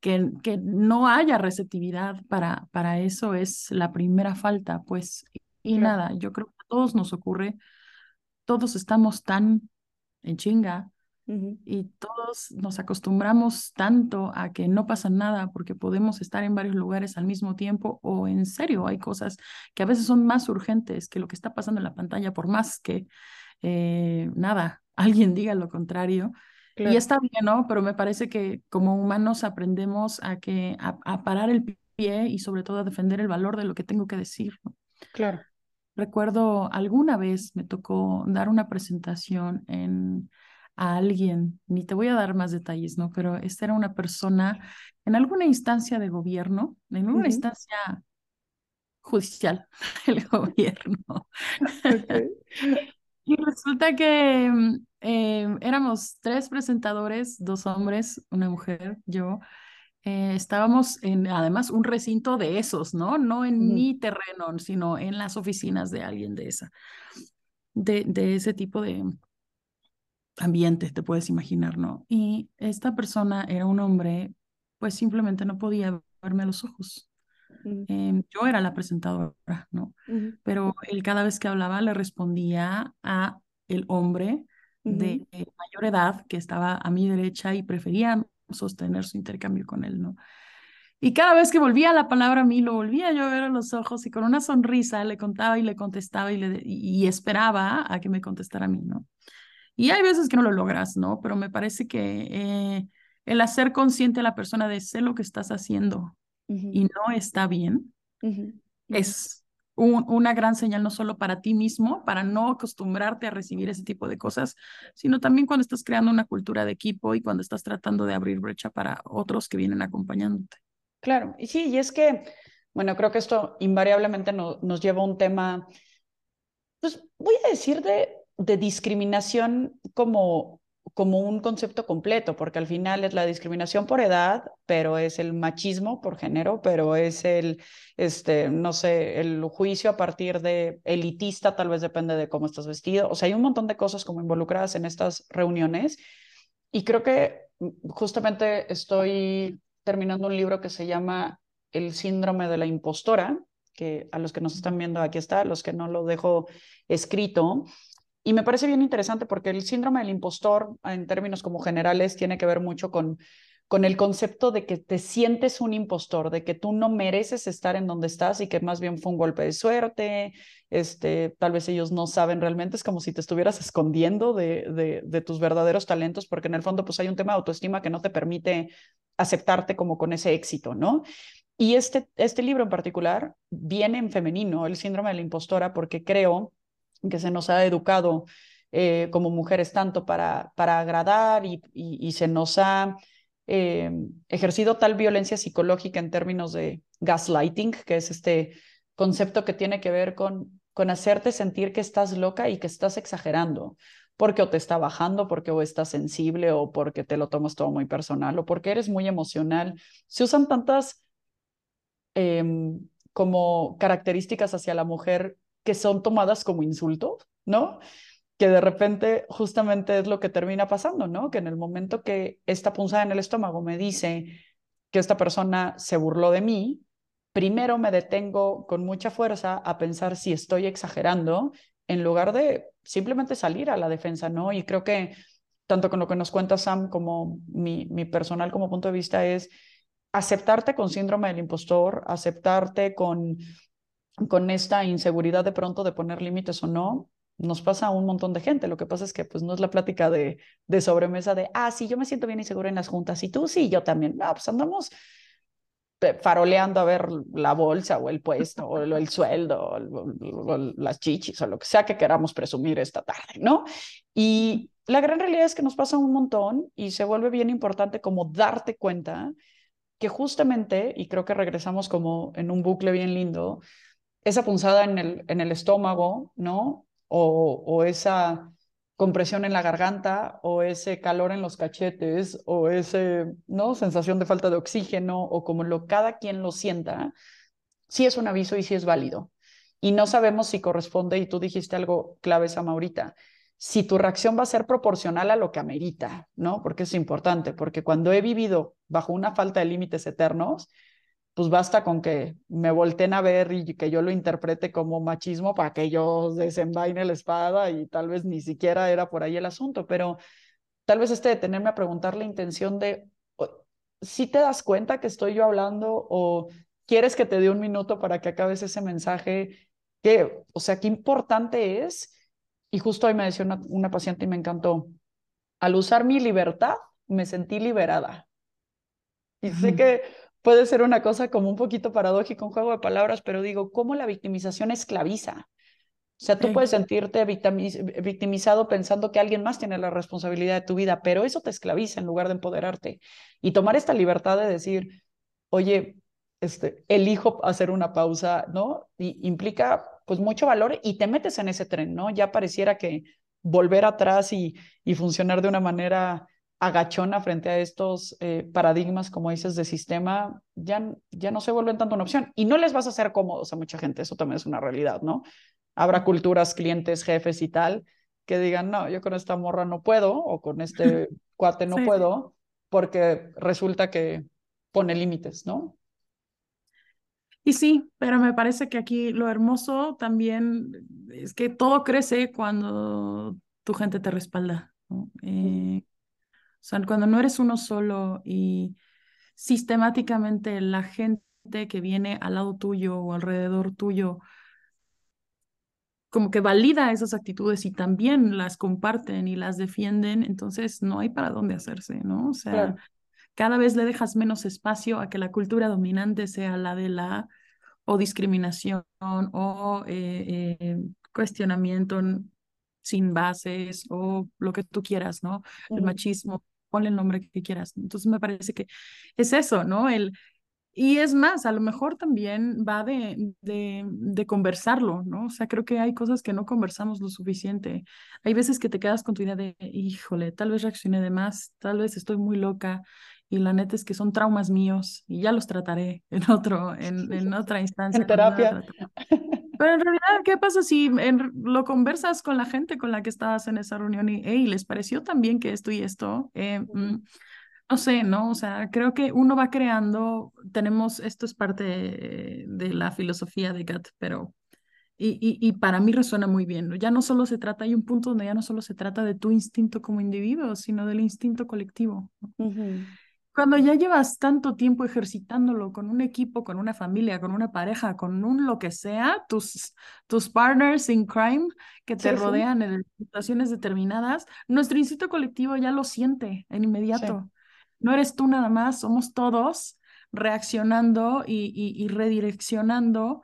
Que, que no haya receptividad para, para eso es la primera falta, pues. Y nada, yo creo que a todos nos ocurre, todos estamos tan en chinga y todos nos acostumbramos tanto a que no pasa nada porque podemos estar en varios lugares al mismo tiempo o en serio hay cosas que a veces son más urgentes que lo que está pasando en la pantalla, por más que eh, nada, (laughs) alguien diga lo contrario. Y está bien, ¿no? Pero me parece que como humanos aprendemos a, que, a, parar el pie y sobre todo a defender el valor de lo que tengo que decir. Claro. Recuerdo alguna vez me tocó dar una presentación en, a alguien, ni te voy a dar más detalles, ¿no? Pero esta era una persona en alguna instancia de gobierno, en alguna instancia judicial (laughs) del gobierno. Y resulta que mm, em, éramos tres presentadores, dos hombres, una mujer, yo. Eh, estábamos en, además, un recinto de esos, ¿no? No en mi terreno, sino en las oficinas de alguien de esa, de, de ese tipo de ambiente, te puedes imaginar, ¿no? Y esta persona era un hombre, pues simplemente no podía verme a los ojos. Em, yo era la presentadora, ¿no? Pero él cada vez que hablaba le respondía a el hombre de mayor edad que estaba a mi derecha y prefería sostener su intercambio con él, ¿no? Y cada vez que volvía la palabra a mí, lo volvía yo a ver a los ojos y con una sonrisa le contaba y le contestaba y, le, y esperaba a que me contestara a mí, ¿no? Y hay veces que no lo logras, ¿no? Pero me parece que eh, el hacer consciente a la persona de sé lo que estás haciendo, y no está bien, es una gran señal no solo para ti mismo, para no acostumbrarte a recibir ese tipo de cosas, sino también cuando estás creando una cultura de equipo y cuando estás tratando de abrir brecha para otros que vienen acompañándote. Claro, y sí, y es que, bueno, creo que esto invariablemente nos lleva a un tema, pues voy a decir de de discriminación como como un concepto completo, porque al final es la discriminación por edad, pero es el machismo por género, pero es el, este, no sé, el juicio a partir de elitista, tal vez depende de cómo estás vestido. O sea, hay un montón de cosas como involucradas en estas reuniones. Y creo que mm, justamente estoy terminando un libro que se llama El síndrome de la impostora, que a los que nos están viendo aquí está, a los que no lo dejo escrito, y me parece bien interesante porque el síndrome del impostor, en términos como generales, tiene que ver mucho con, con el concepto de que te sientes un impostor, de que tú no mereces estar en donde estás y que más bien fue un golpe de suerte, este, tal vez ellos no saben realmente, es como si te estuvieras escondiendo de, de, tus verdaderos talentos, porque en el fondo pues hay un tema de autoestima que no te permite aceptarte como con ese éxito, ¿no? Y este, este libro en particular viene en femenino, el síndrome de la impostora, porque creo que se nos ha educado eh, como mujeres tanto para, para agradar y, y, se nos ha eh, ejercido tal violencia psicológica en términos de gaslighting, que es este concepto que tiene que ver con, con hacerte sentir que estás loca y que estás exagerando, porque o te está bajando, porque o estás sensible o porque te lo tomas todo muy personal o porque eres muy emocional. Se usan tantas em, como características hacia la mujer que son tomadas como insultos, ¿no? Que de repente justamente es lo que termina pasando, ¿no? Que en el momento que esta punzada en el estómago me dice que esta persona se burló de mí, primero me detengo con mucha fuerza a pensar si estoy exagerando en lugar de simplemente salir a la defensa, ¿no? Y creo que tanto con lo que nos cuenta Sam como mi, mi personal como punto de vista es aceptarte con síndrome del impostor, aceptarte con con esta inseguridad de pronto de poner límites o no, nos pasa a un montón de gente. Lo que pasa es que pues no es la plática de, de sobremesa de, ah, sí, yo me siento bien insegura en las juntas y tú sí, yo también. No, pues andamos faroleando a ver la bolsa o el puesto o el, sueldo o, las chichis o lo que sea que queramos presumir esta tarde, ¿no? Y la gran realidad es que nos pasa un montón y se vuelve bien importante como darte cuenta que justamente, y creo que regresamos como en un bucle bien lindo, esa punzada en el, en el estómago, ¿no? O, esa compresión en la garganta o ese calor en los cachetes o ese, ¿no? Sensación de falta de oxígeno o como lo cada quien lo sienta, sí es un aviso y sí es válido. Y no sabemos si corresponde, y tú dijiste algo clave, Maurita, si tu reacción va a ser proporcional a lo que amerita, ¿no? Porque es importante, porque cuando he vivido bajo una falta de límites eternos, pues basta con que me volteen a ver y que yo lo interprete como machismo para que yo desenvaine la espada y tal vez ni siquiera era por ahí el asunto, pero tal vez este detenerme a preguntar la intención de, si te das cuenta que estoy yo hablando o quieres que te dé un minuto para que acabes ese mensaje, que, o sea, qué importante es, y justo hoy me decía una, una paciente y me encantó, al usar mi libertad, me sentí liberada. Y sé que puede ser una cosa como un poquito paradójico, un juego de palabras, pero digo, ¿cómo la victimización esclaviza? O sea, tú puedes sentirte victimizado pensando que alguien más tiene la responsabilidad de tu vida, pero eso te esclaviza en lugar de empoderarte. Y tomar esta libertad de decir, oye, este, elijo hacer una pausa, ¿no? Y implica pues mucho valor y te metes en ese tren, ¿no? Ya pareciera que volver atrás y, y funcionar de una manera agachona frente a estos eh, paradigmas, como dices, de sistema, ya, ya no se vuelven tanto una opción. Y no les vas a hacer cómodos a mucha gente, eso también es una realidad, ¿no? Habrá culturas, clientes, jefes y tal, que digan, no, yo con esta morra no puedo, o con este (laughs) cuate no puedo, porque resulta que pone límites, ¿no? Y sí, pero me parece que aquí lo hermoso también es que todo crece cuando tu gente te respalda. ¿no? Eh, o sea, cuando no eres uno solo y sistemáticamente la gente que viene al lado tuyo o alrededor tuyo como que valida esas actitudes y también las comparten y las defienden, entonces no hay para dónde hacerse, ¿no? O sea, cada vez le dejas menos espacio a que la cultura dominante sea la de la o discriminación o eh, eh, cuestionamiento sin bases o lo que tú quieras, ¿no? El machismo, ponle el nombre que quieras. Entonces me parece que es eso, ¿no? El, y es más, a lo mejor también va de, de, de, conversarlo, ¿no? O sea, creo que hay cosas que no conversamos lo suficiente. Hay veces que te quedas con tu idea de, híjole, tal vez reaccioné de más, tal vez estoy muy loca. Y la neta es que son traumas míos y ya los trataré en, otro, en, en otra (laughs) instancia. En terapia. (laughs) Pero en realidad, ¿qué pasa si en, lo conversas con la gente con la que estabas en esa reunión y, hey, les pareció también que esto y esto? Eh, mm, no sé, ¿no? O sea, creo que uno va creando, tenemos, esto es parte de, la filosofía de Gat, pero, y, y, para mí resuena muy bien. Ya no solo se trata, hay un punto donde ya no solo se trata de tu instinto como individuo, sino del instinto colectivo. Cuando ya llevas tanto tiempo ejercitándolo con un equipo, con una familia, con una pareja, con un lo que sea, tus, tus partners in crime que te rodean en situaciones determinadas, nuestro instinto colectivo ya lo siente en inmediato. No eres tú nada más, somos todos reaccionando y, redireccionando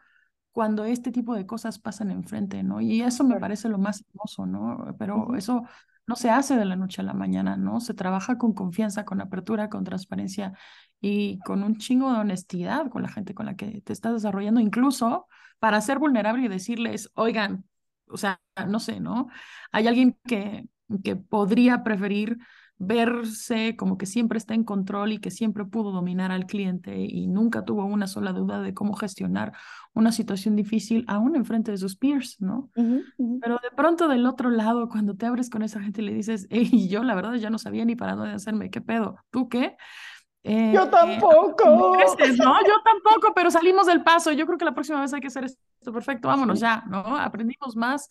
cuando este tipo de cosas pasan enfrente, ¿no? Y eso me parece lo más hermoso, ¿no? Pero eso no se hace de la noche a la mañana, ¿no? Se trabaja con confianza, con apertura, con transparencia y con un chingo de honestidad con la gente con la que te estás desarrollando, incluso para ser vulnerable y decirles, oigan, o sea, no sé, ¿no? Hay alguien que, que podría preferir verse como que siempre está en control y que siempre pudo dominar al cliente y nunca tuvo una sola duda de cómo gestionar una situación difícil aún enfrente de sus peers, ¿no? Pero de pronto del otro lado, cuando te abres con esa gente y le dices, hey, yo la verdad ya no sabía ni para dónde hacerme, ¿qué pedo? ¿Tú qué? Eh, yo tampoco. no, yo tampoco, pero salimos del paso. Yo creo que la próxima vez hay que hacer esto perfecto. Vámonos ya, ¿no? Aprendimos más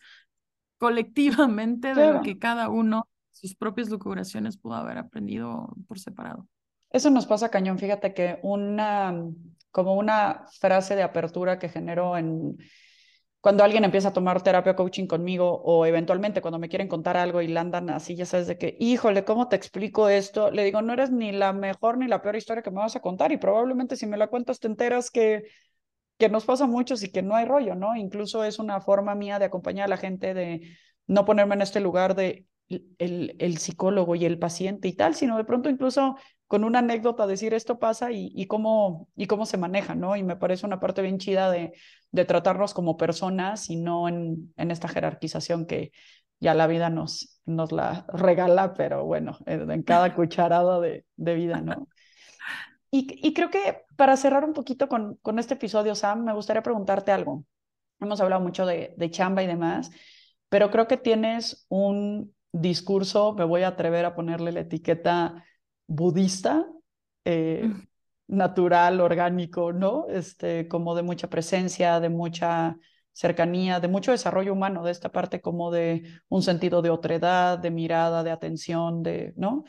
colectivamente de lo que cada uno sus propias lucubraciones pudo haber aprendido por separado. Eso nos pasa cañón. Fíjate que una, como una frase de apertura que generó en cuando alguien empieza a tomar terapia coaching conmigo o eventualmente cuando me quieren contar algo y la andan así, ya sabes de que, híjole, ¿cómo te explico esto? Le digo, no eres ni la mejor ni la peor historia que me vas a contar y probablemente si me la cuentas te enteras que, que nos pasa mucho y que no hay rollo, ¿no? Incluso es una forma mía de acompañar a la gente de no ponerme en este lugar de el, el, psicólogo y el paciente y tal, sino de pronto incluso con una anécdota decir esto pasa y, y, cómo, y cómo se maneja, ¿no? Y me parece una parte bien chida de, de tratarnos como personas y no en, en esta jerarquización que ya la vida nos, nos la regala, pero bueno, en cada (laughs) cucharada de, de vida, ¿no? Y, y, creo que para cerrar un poquito con, con este episodio, Sam, me gustaría preguntarte algo. Hemos hablado mucho de, de chamba y demás, pero creo que tienes un discurso, me voy a atrever a ponerle la etiqueta budista, eh, natural, orgánico, ¿no? Este, como de mucha presencia, de mucha cercanía, de mucho desarrollo humano, de esta parte como de un sentido de otredad, de mirada, de atención, de, ¿no?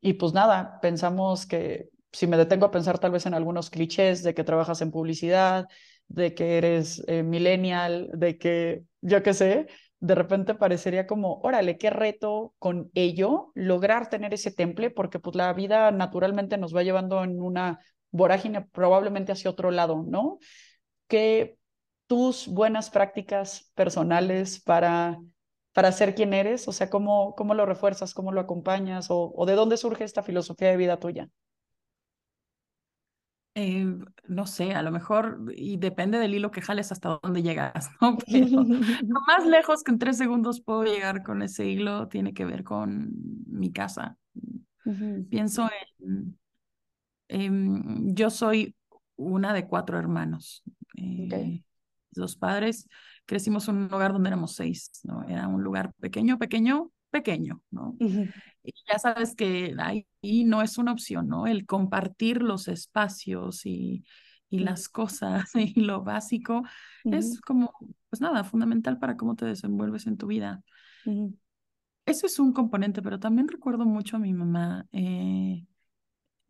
Y pues nada, pensamos que si me detengo a pensar tal vez en algunos clichés de que trabajas en publicidad, de que eres eh, millennial, de que yo qué sé, de repente parecería como, órale, qué reto con ello lograr tener ese temple, porque pues la vida naturalmente nos va llevando en una vorágine probablemente hacia otro lado, ¿no? Que tus buenas prácticas personales para, para ser quien eres, o sea, ¿cómo, cómo lo refuerzas, cómo lo acompañas o, o de dónde surge esta filosofía de vida tuya? Eh, no sé, a lo mejor, y depende del hilo que jales hasta dónde llegas, (laughs) ¿no? Pero lo (laughs) más lejos que en tres segundos puedo llegar con ese hilo tiene que ver con mi casa. Pienso en, yo soy una de cuatro hermanos. Eh, Los padres crecimos en un hogar donde éramos seis, ¿no? Era un lugar pequeño, pequeño, pequeño, ¿no? Y ya sabes que ahí no es una opción, ¿no? El compartir los espacios y, y las cosas (laughs) y lo básico es como, pues nada, fundamental para cómo te desenvuelves en tu vida. Eso es un componente, pero también recuerdo mucho a mi mamá eh,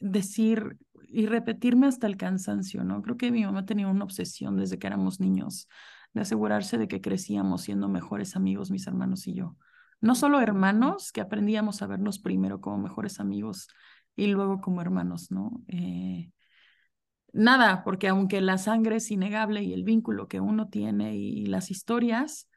decir y repetirme hasta el cansancio, ¿no? Creo que mi mamá tenía una obsesión desde que éramos niños de asegurarse de que crecíamos siendo mejores amigos, mis hermanos y yo no solo hermanos, que aprendíamos a vernos primero como mejores amigos y luego como hermanos, ¿no? Eh, nada, porque aunque la sangre es innegable y el vínculo que uno tiene y, las historias,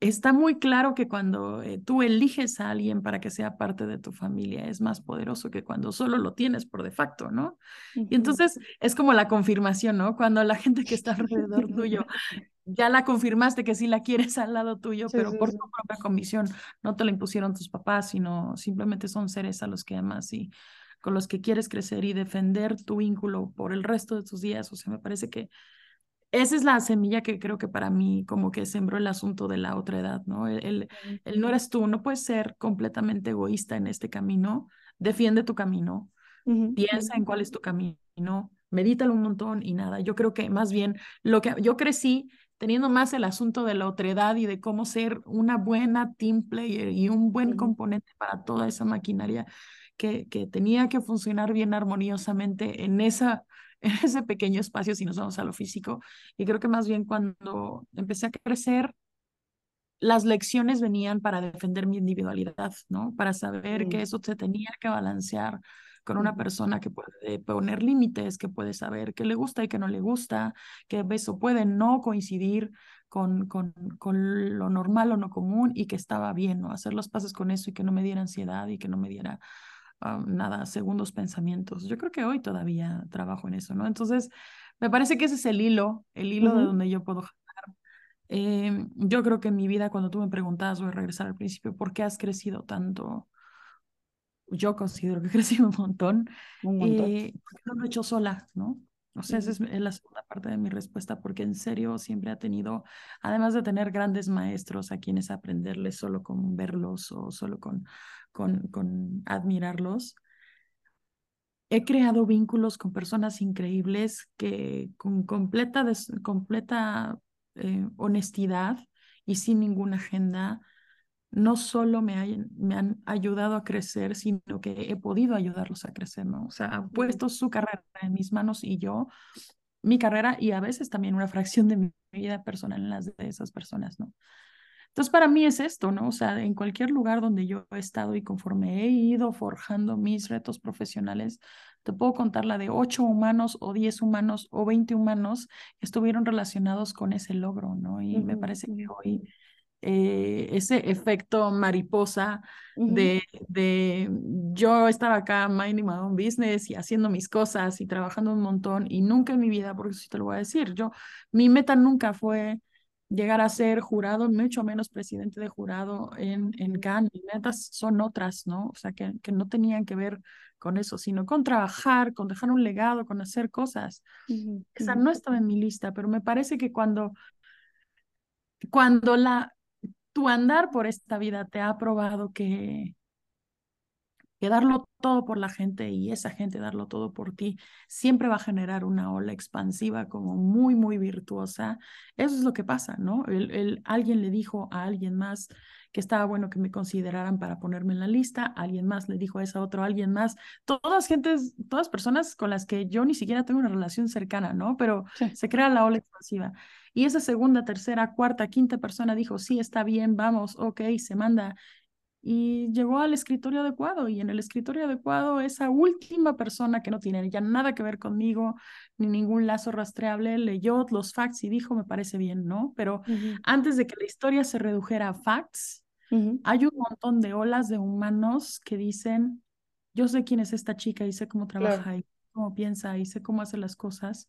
está muy claro que cuando eh, tú eliges a alguien para que sea parte de tu familia es más poderoso que cuando solo lo tienes por de facto, ¿no? Y entonces es como la confirmación, ¿no? Cuando la gente que está alrededor tuyo (laughs) ya la confirmaste que sí la quieres (laughs) al lado tuyo, pero por tu propia comisión, no te la impusieron tus papás, sino simplemente son seres a los que amas y con los que quieres crecer y defender tu vínculo por el resto de tus días. O sea, me parece que esa es la semilla que creo que para mí como que sembró el asunto de la otra edad, ¿no? El, el, no eres tú, no puedes ser completamente egoísta en este camino, defiende tu camino, piensa en cuál es tu camino, medítalo un montón y nada. Yo creo que más bien lo que yo crecí teniendo más el asunto de la otredad y de cómo ser una buena team player y un buen componente para toda esa maquinaria que, que tenía que funcionar bien armoniosamente en esa (laughs) en ese pequeño espacio si nos vamos a lo físico. Y creo que más bien cuando empecé a crecer, las lecciones venían para defender mi individualidad, ¿no? Para saber que eso se tenía que balancear con una persona que puede poner límites, que puede saber qué le gusta y qué no le gusta, que eso puede no coincidir con, con, con lo normal o no común y que estaba bien, ¿no? Hacer los pasos con eso y que no me diera ansiedad y que no me diera nada, segundos pensamientos. Yo creo que hoy todavía trabajo en eso, ¿no? Entonces, me parece que ese es el hilo, el hilo de donde yo puedo. Em, yo creo que en mi vida, cuando tú me preguntabas, voy a regresar al principio, ¿por qué has crecido tanto? Yo considero que (laughs) he crecido un montón. Un montón. Eh, no lo he hecho sola, ¿no? O sea, esa es la segunda parte de mi respuesta, porque en serio siempre ha tenido, además de tener grandes maestros a quienes aprenderles solo con verlos o solo con, con, con admirarlos, he creado vínculos con personas increíbles que con completa, completa eh, honestidad y sin ninguna agenda no solo me, me han ayudado a crecer, sino que he podido ayudarlos a crecer, ¿no? O sea, han puesto su carrera en mis manos y yo, mi carrera y a veces también una fracción de mi vida personal en las de esas personas, ¿no? Entonces, para mí es esto, ¿no? O sea, en cualquier lugar donde yo he estado y conforme he ido forjando mis retos profesionales, te puedo contar la de ocho humanos o diez humanos o veinte humanos que estuvieron relacionados con ese logro, ¿no? Y me parece que hoy eh, ese efecto mariposa de, de, yo estaba acá minding my own business y haciendo mis cosas y trabajando un montón y nunca en mi vida, porque eso te lo voy a decir, yo, mi meta nunca fue llegar a ser jurado, mucho menos presidente de jurado en, en Cannes. Mis metas son otras, ¿no? O sea, que, que no tenían que ver con eso, sino con trabajar, con dejar un legado, con hacer cosas. Esa no estaba en mi lista, pero me parece que cuando, cuando la, tu andar por esta vida te ha probado que, darlo todo por la gente y esa gente darlo todo por ti, siempre va a generar una ola expansiva como muy, muy virtuosa. Eso es lo que pasa, ¿no? El, alguien le dijo a alguien más que estaba bueno que me consideraran para ponerme en la lista, alguien más le dijo a esa otro, alguien más, todas gentes, todas personas con las que yo ni siquiera tengo una relación cercana, ¿no? Pero se crea la ola expansiva. Y esa segunda, tercera, cuarta, quinta persona dijo, sí, está bien, vamos, ok, se manda. Y llegó al escritorio adecuado y en el escritorio adecuado esa última persona que no tiene ya nada que ver conmigo ni ningún lazo rastreable leyó los facts y dijo me parece bien, ¿no? Pero antes de que la historia se redujera a facts, hay un montón de olas de humanos que dicen yo sé quién es esta chica y sé cómo trabaja y cómo piensa y sé cómo hace las cosas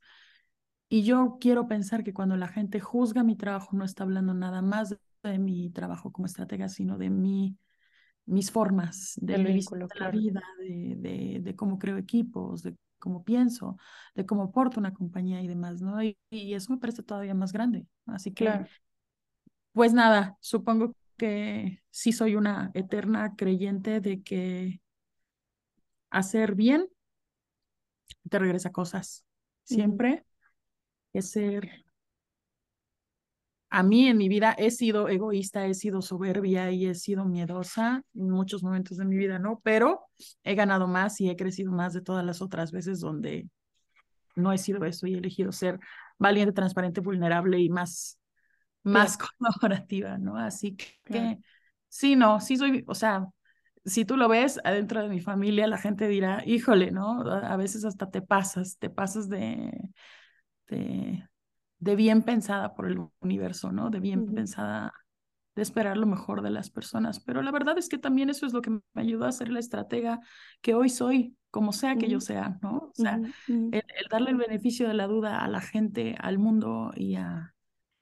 y yo quiero pensar que cuando la gente juzga mi trabajo no está hablando nada más de mi trabajo como estratega, sino de mi, mis formas, de, mi de la vida, de, de, de, cómo creo equipos, de cómo pienso, de cómo porto una compañía y demás, ¿no? Y, eso me parece todavía más grande. Así que, pues nada, supongo que sí soy una eterna creyente de que hacer bien te regresa cosas. Siempre es ser... A mí en mi vida he sido egoísta, he sido soberbia y he sido miedosa en muchos momentos de mi vida, ¿no? Pero he ganado más y he crecido más de todas las otras veces donde no he sido eso y he elegido ser valiente, transparente, vulnerable y más, más (laughs) colaborativa, ¿no? Así que sí, no, sí soy, o sea, si tú lo ves adentro de mi familia, la gente dirá, híjole, ¿no? A veces hasta te pasas, te pasas de, de, de bien pensada por el universo, ¿no? De bien pensada de esperar lo mejor de las personas. Pero la verdad es que también eso es lo que me ayudó a ser la estratega que hoy soy, como sea que yo sea, ¿no? O sea, el, darle el beneficio de la duda a la gente, al mundo y a,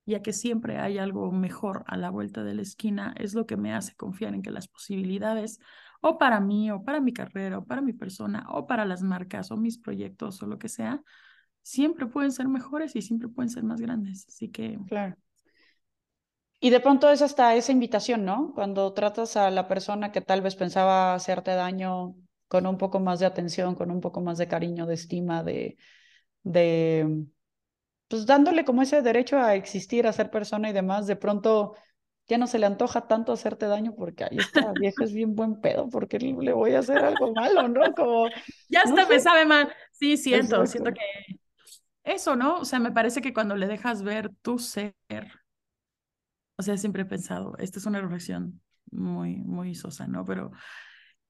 y a que siempre hay algo mejor a la vuelta de la esquina es lo que me hace confiar en que las posibilidades, o para mí, o para mi carrera, o para mi persona, o para las marcas, o mis proyectos, o lo que sea, siempre pueden ser mejores y siempre pueden ser más grandes. Así que... Claro. Y de pronto es hasta esa invitación, ¿no? Cuando tratas a la persona que tal vez pensaba hacerte daño con un poco más de atención, con un poco más de cariño, de estima, de, de, pues dándole como ese derecho a existir, a ser persona y demás, de pronto ya no se le antoja tanto hacerte daño porque ahí está, (laughs) vieja es bien buen pedo, porque le voy a hacer algo malo, ¿no? Como, ya hasta me sabe mal. Sí, siento, siento que eso, ¿no? O sea, me parece que cuando le dejas ver tu ser, o sea, siempre he pensado, esta es una reflexión muy, muy sosa, ¿no? Pero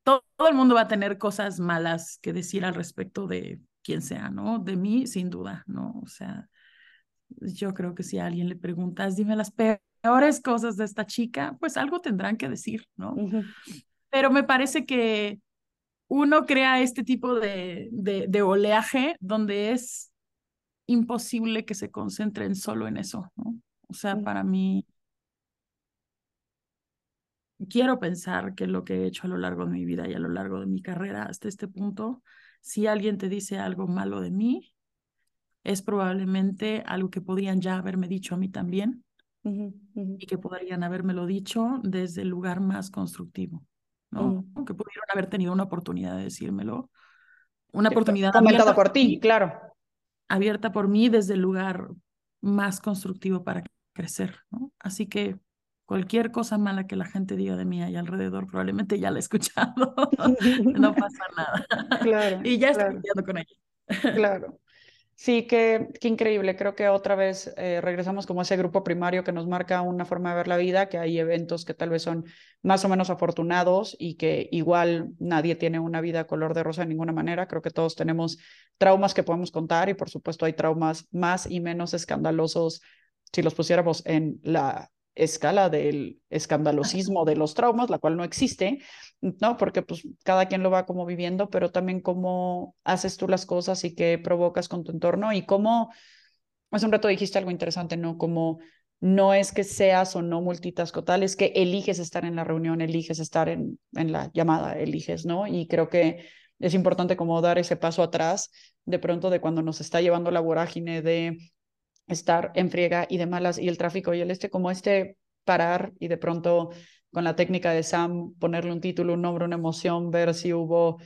todo, el mundo va a tener cosas malas que decir al respecto de quien sea, ¿no? De mí, sin duda, ¿no? O sea, yo creo que si a alguien le preguntas, dime las peores cosas de esta chica, pues algo tendrán que decir, ¿no? Pero me parece que uno crea este tipo de, de, de, oleaje donde es imposible que se concentren solo en eso, ¿no? O sea, para mí quiero pensar que lo que he hecho a lo largo de mi vida y a lo largo de mi carrera hasta este punto, si alguien te dice algo malo de mí, es probablemente algo que podrían ya haberme dicho a mí también y que podrían habérmelo dicho desde el lugar más constructivo, ¿no? Que pudieron haber tenido una oportunidad de decírmelo. Una oportunidad comentada por ti, claro. Abierta por mí desde el lugar más constructivo para crecer, ¿no? Así que cualquier cosa mala que la gente diga de mí ahí alrededor, probablemente ya la he escuchado. (laughs) no pasa nada. (laughs) Claro, y ya estoy claro. con ella. claro. Sí, qué, qué increíble. Creo que otra vez eh, regresamos como ese grupo primario que nos marca una forma de ver la vida, que hay eventos que tal vez son más o menos afortunados y que igual nadie tiene una vida color de rosa de ninguna manera. Creo que todos tenemos traumas que podemos contar y por supuesto hay traumas más y menos escandalosos si los pusiéramos en la escala del escandalosismo de los traumas, la cual no existe, ¿no? Porque pues cada quien lo va como viviendo, pero también cómo haces tú las cosas y qué provocas con tu entorno y cómo, hace un rato dijiste algo interesante, ¿no? Como no es que seas o no multitascotal, es que eliges estar en la reunión, eliges estar en, en la llamada, eliges, ¿no? Y creo que es importante como dar ese paso atrás de pronto de cuando nos está llevando la vorágine de estar en friega y de malas y el tráfico y el este, como este parar y de pronto con la técnica de Sam ponerle un título, un nombre, una emoción, ver si hubo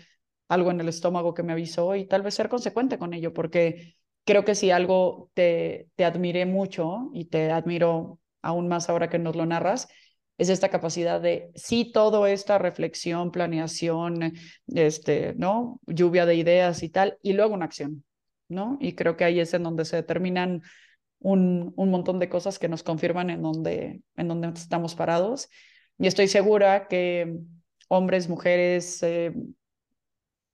algo en el estómago que me avisó y tal vez ser consecuente con ello, porque creo que si algo te, te admiré mucho y te admiro aún más ahora que nos lo narras, es esta capacidad de sí todo esta reflexión, planeación, este, ¿no? Lluvia de ideas y tal, y luego una acción, ¿no? Y creo que ahí es en donde se determinan un, un montón de cosas que nos confirman en donde, en donde estamos parados. Y estoy segura que hombres, mujeres, eh,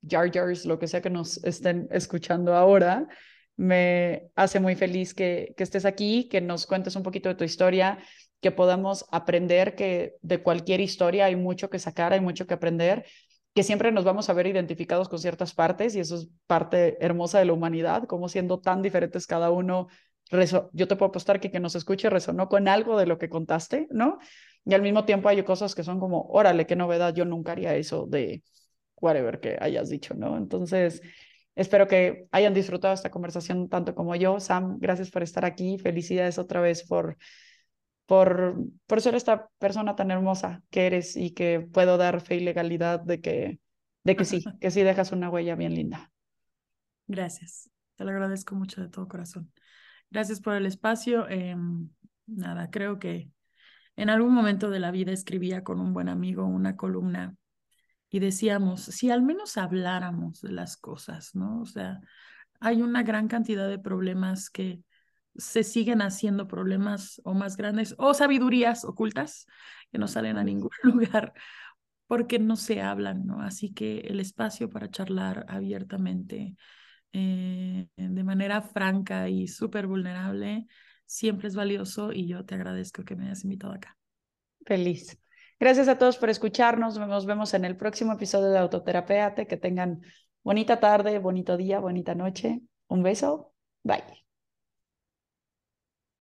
jar jars, lo que sea que nos estén escuchando ahora, me hace muy feliz que, que estés aquí, que nos cuentes un poquito de tu historia, que podamos aprender que de cualquier historia hay mucho que sacar, hay mucho que aprender, que siempre nos vamos a ver identificados con ciertas partes y eso es parte hermosa de la humanidad, como siendo tan diferentes cada uno yo te puedo apostar que quien nos escuche resonó con algo de lo que contaste, ¿no? Y al mismo tiempo hay cosas que son como, órale, qué novedad, yo nunca haría eso de whatever que hayas dicho, ¿no? Entonces, espero que hayan disfrutado esta conversación tanto como yo. Sam, gracias por estar aquí. Felicidades otra vez por, por, por ser esta persona tan hermosa que eres y que puedo dar fe y legalidad de que, de que sí, (laughs) que sí dejas una huella bien linda. Gracias. Te lo agradezco mucho de todo corazón. Gracias por el espacio. Em, nada, creo que en algún momento de la vida escribía con un buen amigo una columna y decíamos, si al menos habláramos de las cosas, ¿no? O sea, hay una gran cantidad de problemas que se siguen haciendo problemas o más grandes o sabidurías ocultas que no salen a ningún (laughs) lugar porque no se hablan, ¿no? Así que el espacio para charlar abiertamente eh, de manera franca y súper vulnerable, siempre es valioso y yo te agradezco que me hayas invitado acá. Feliz. Gracias a todos por escucharnos. Nos vemos en el próximo episodio de Autoterapeate. Que tengan bonita tarde, bonito día, bonita noche. Un beso. Bye.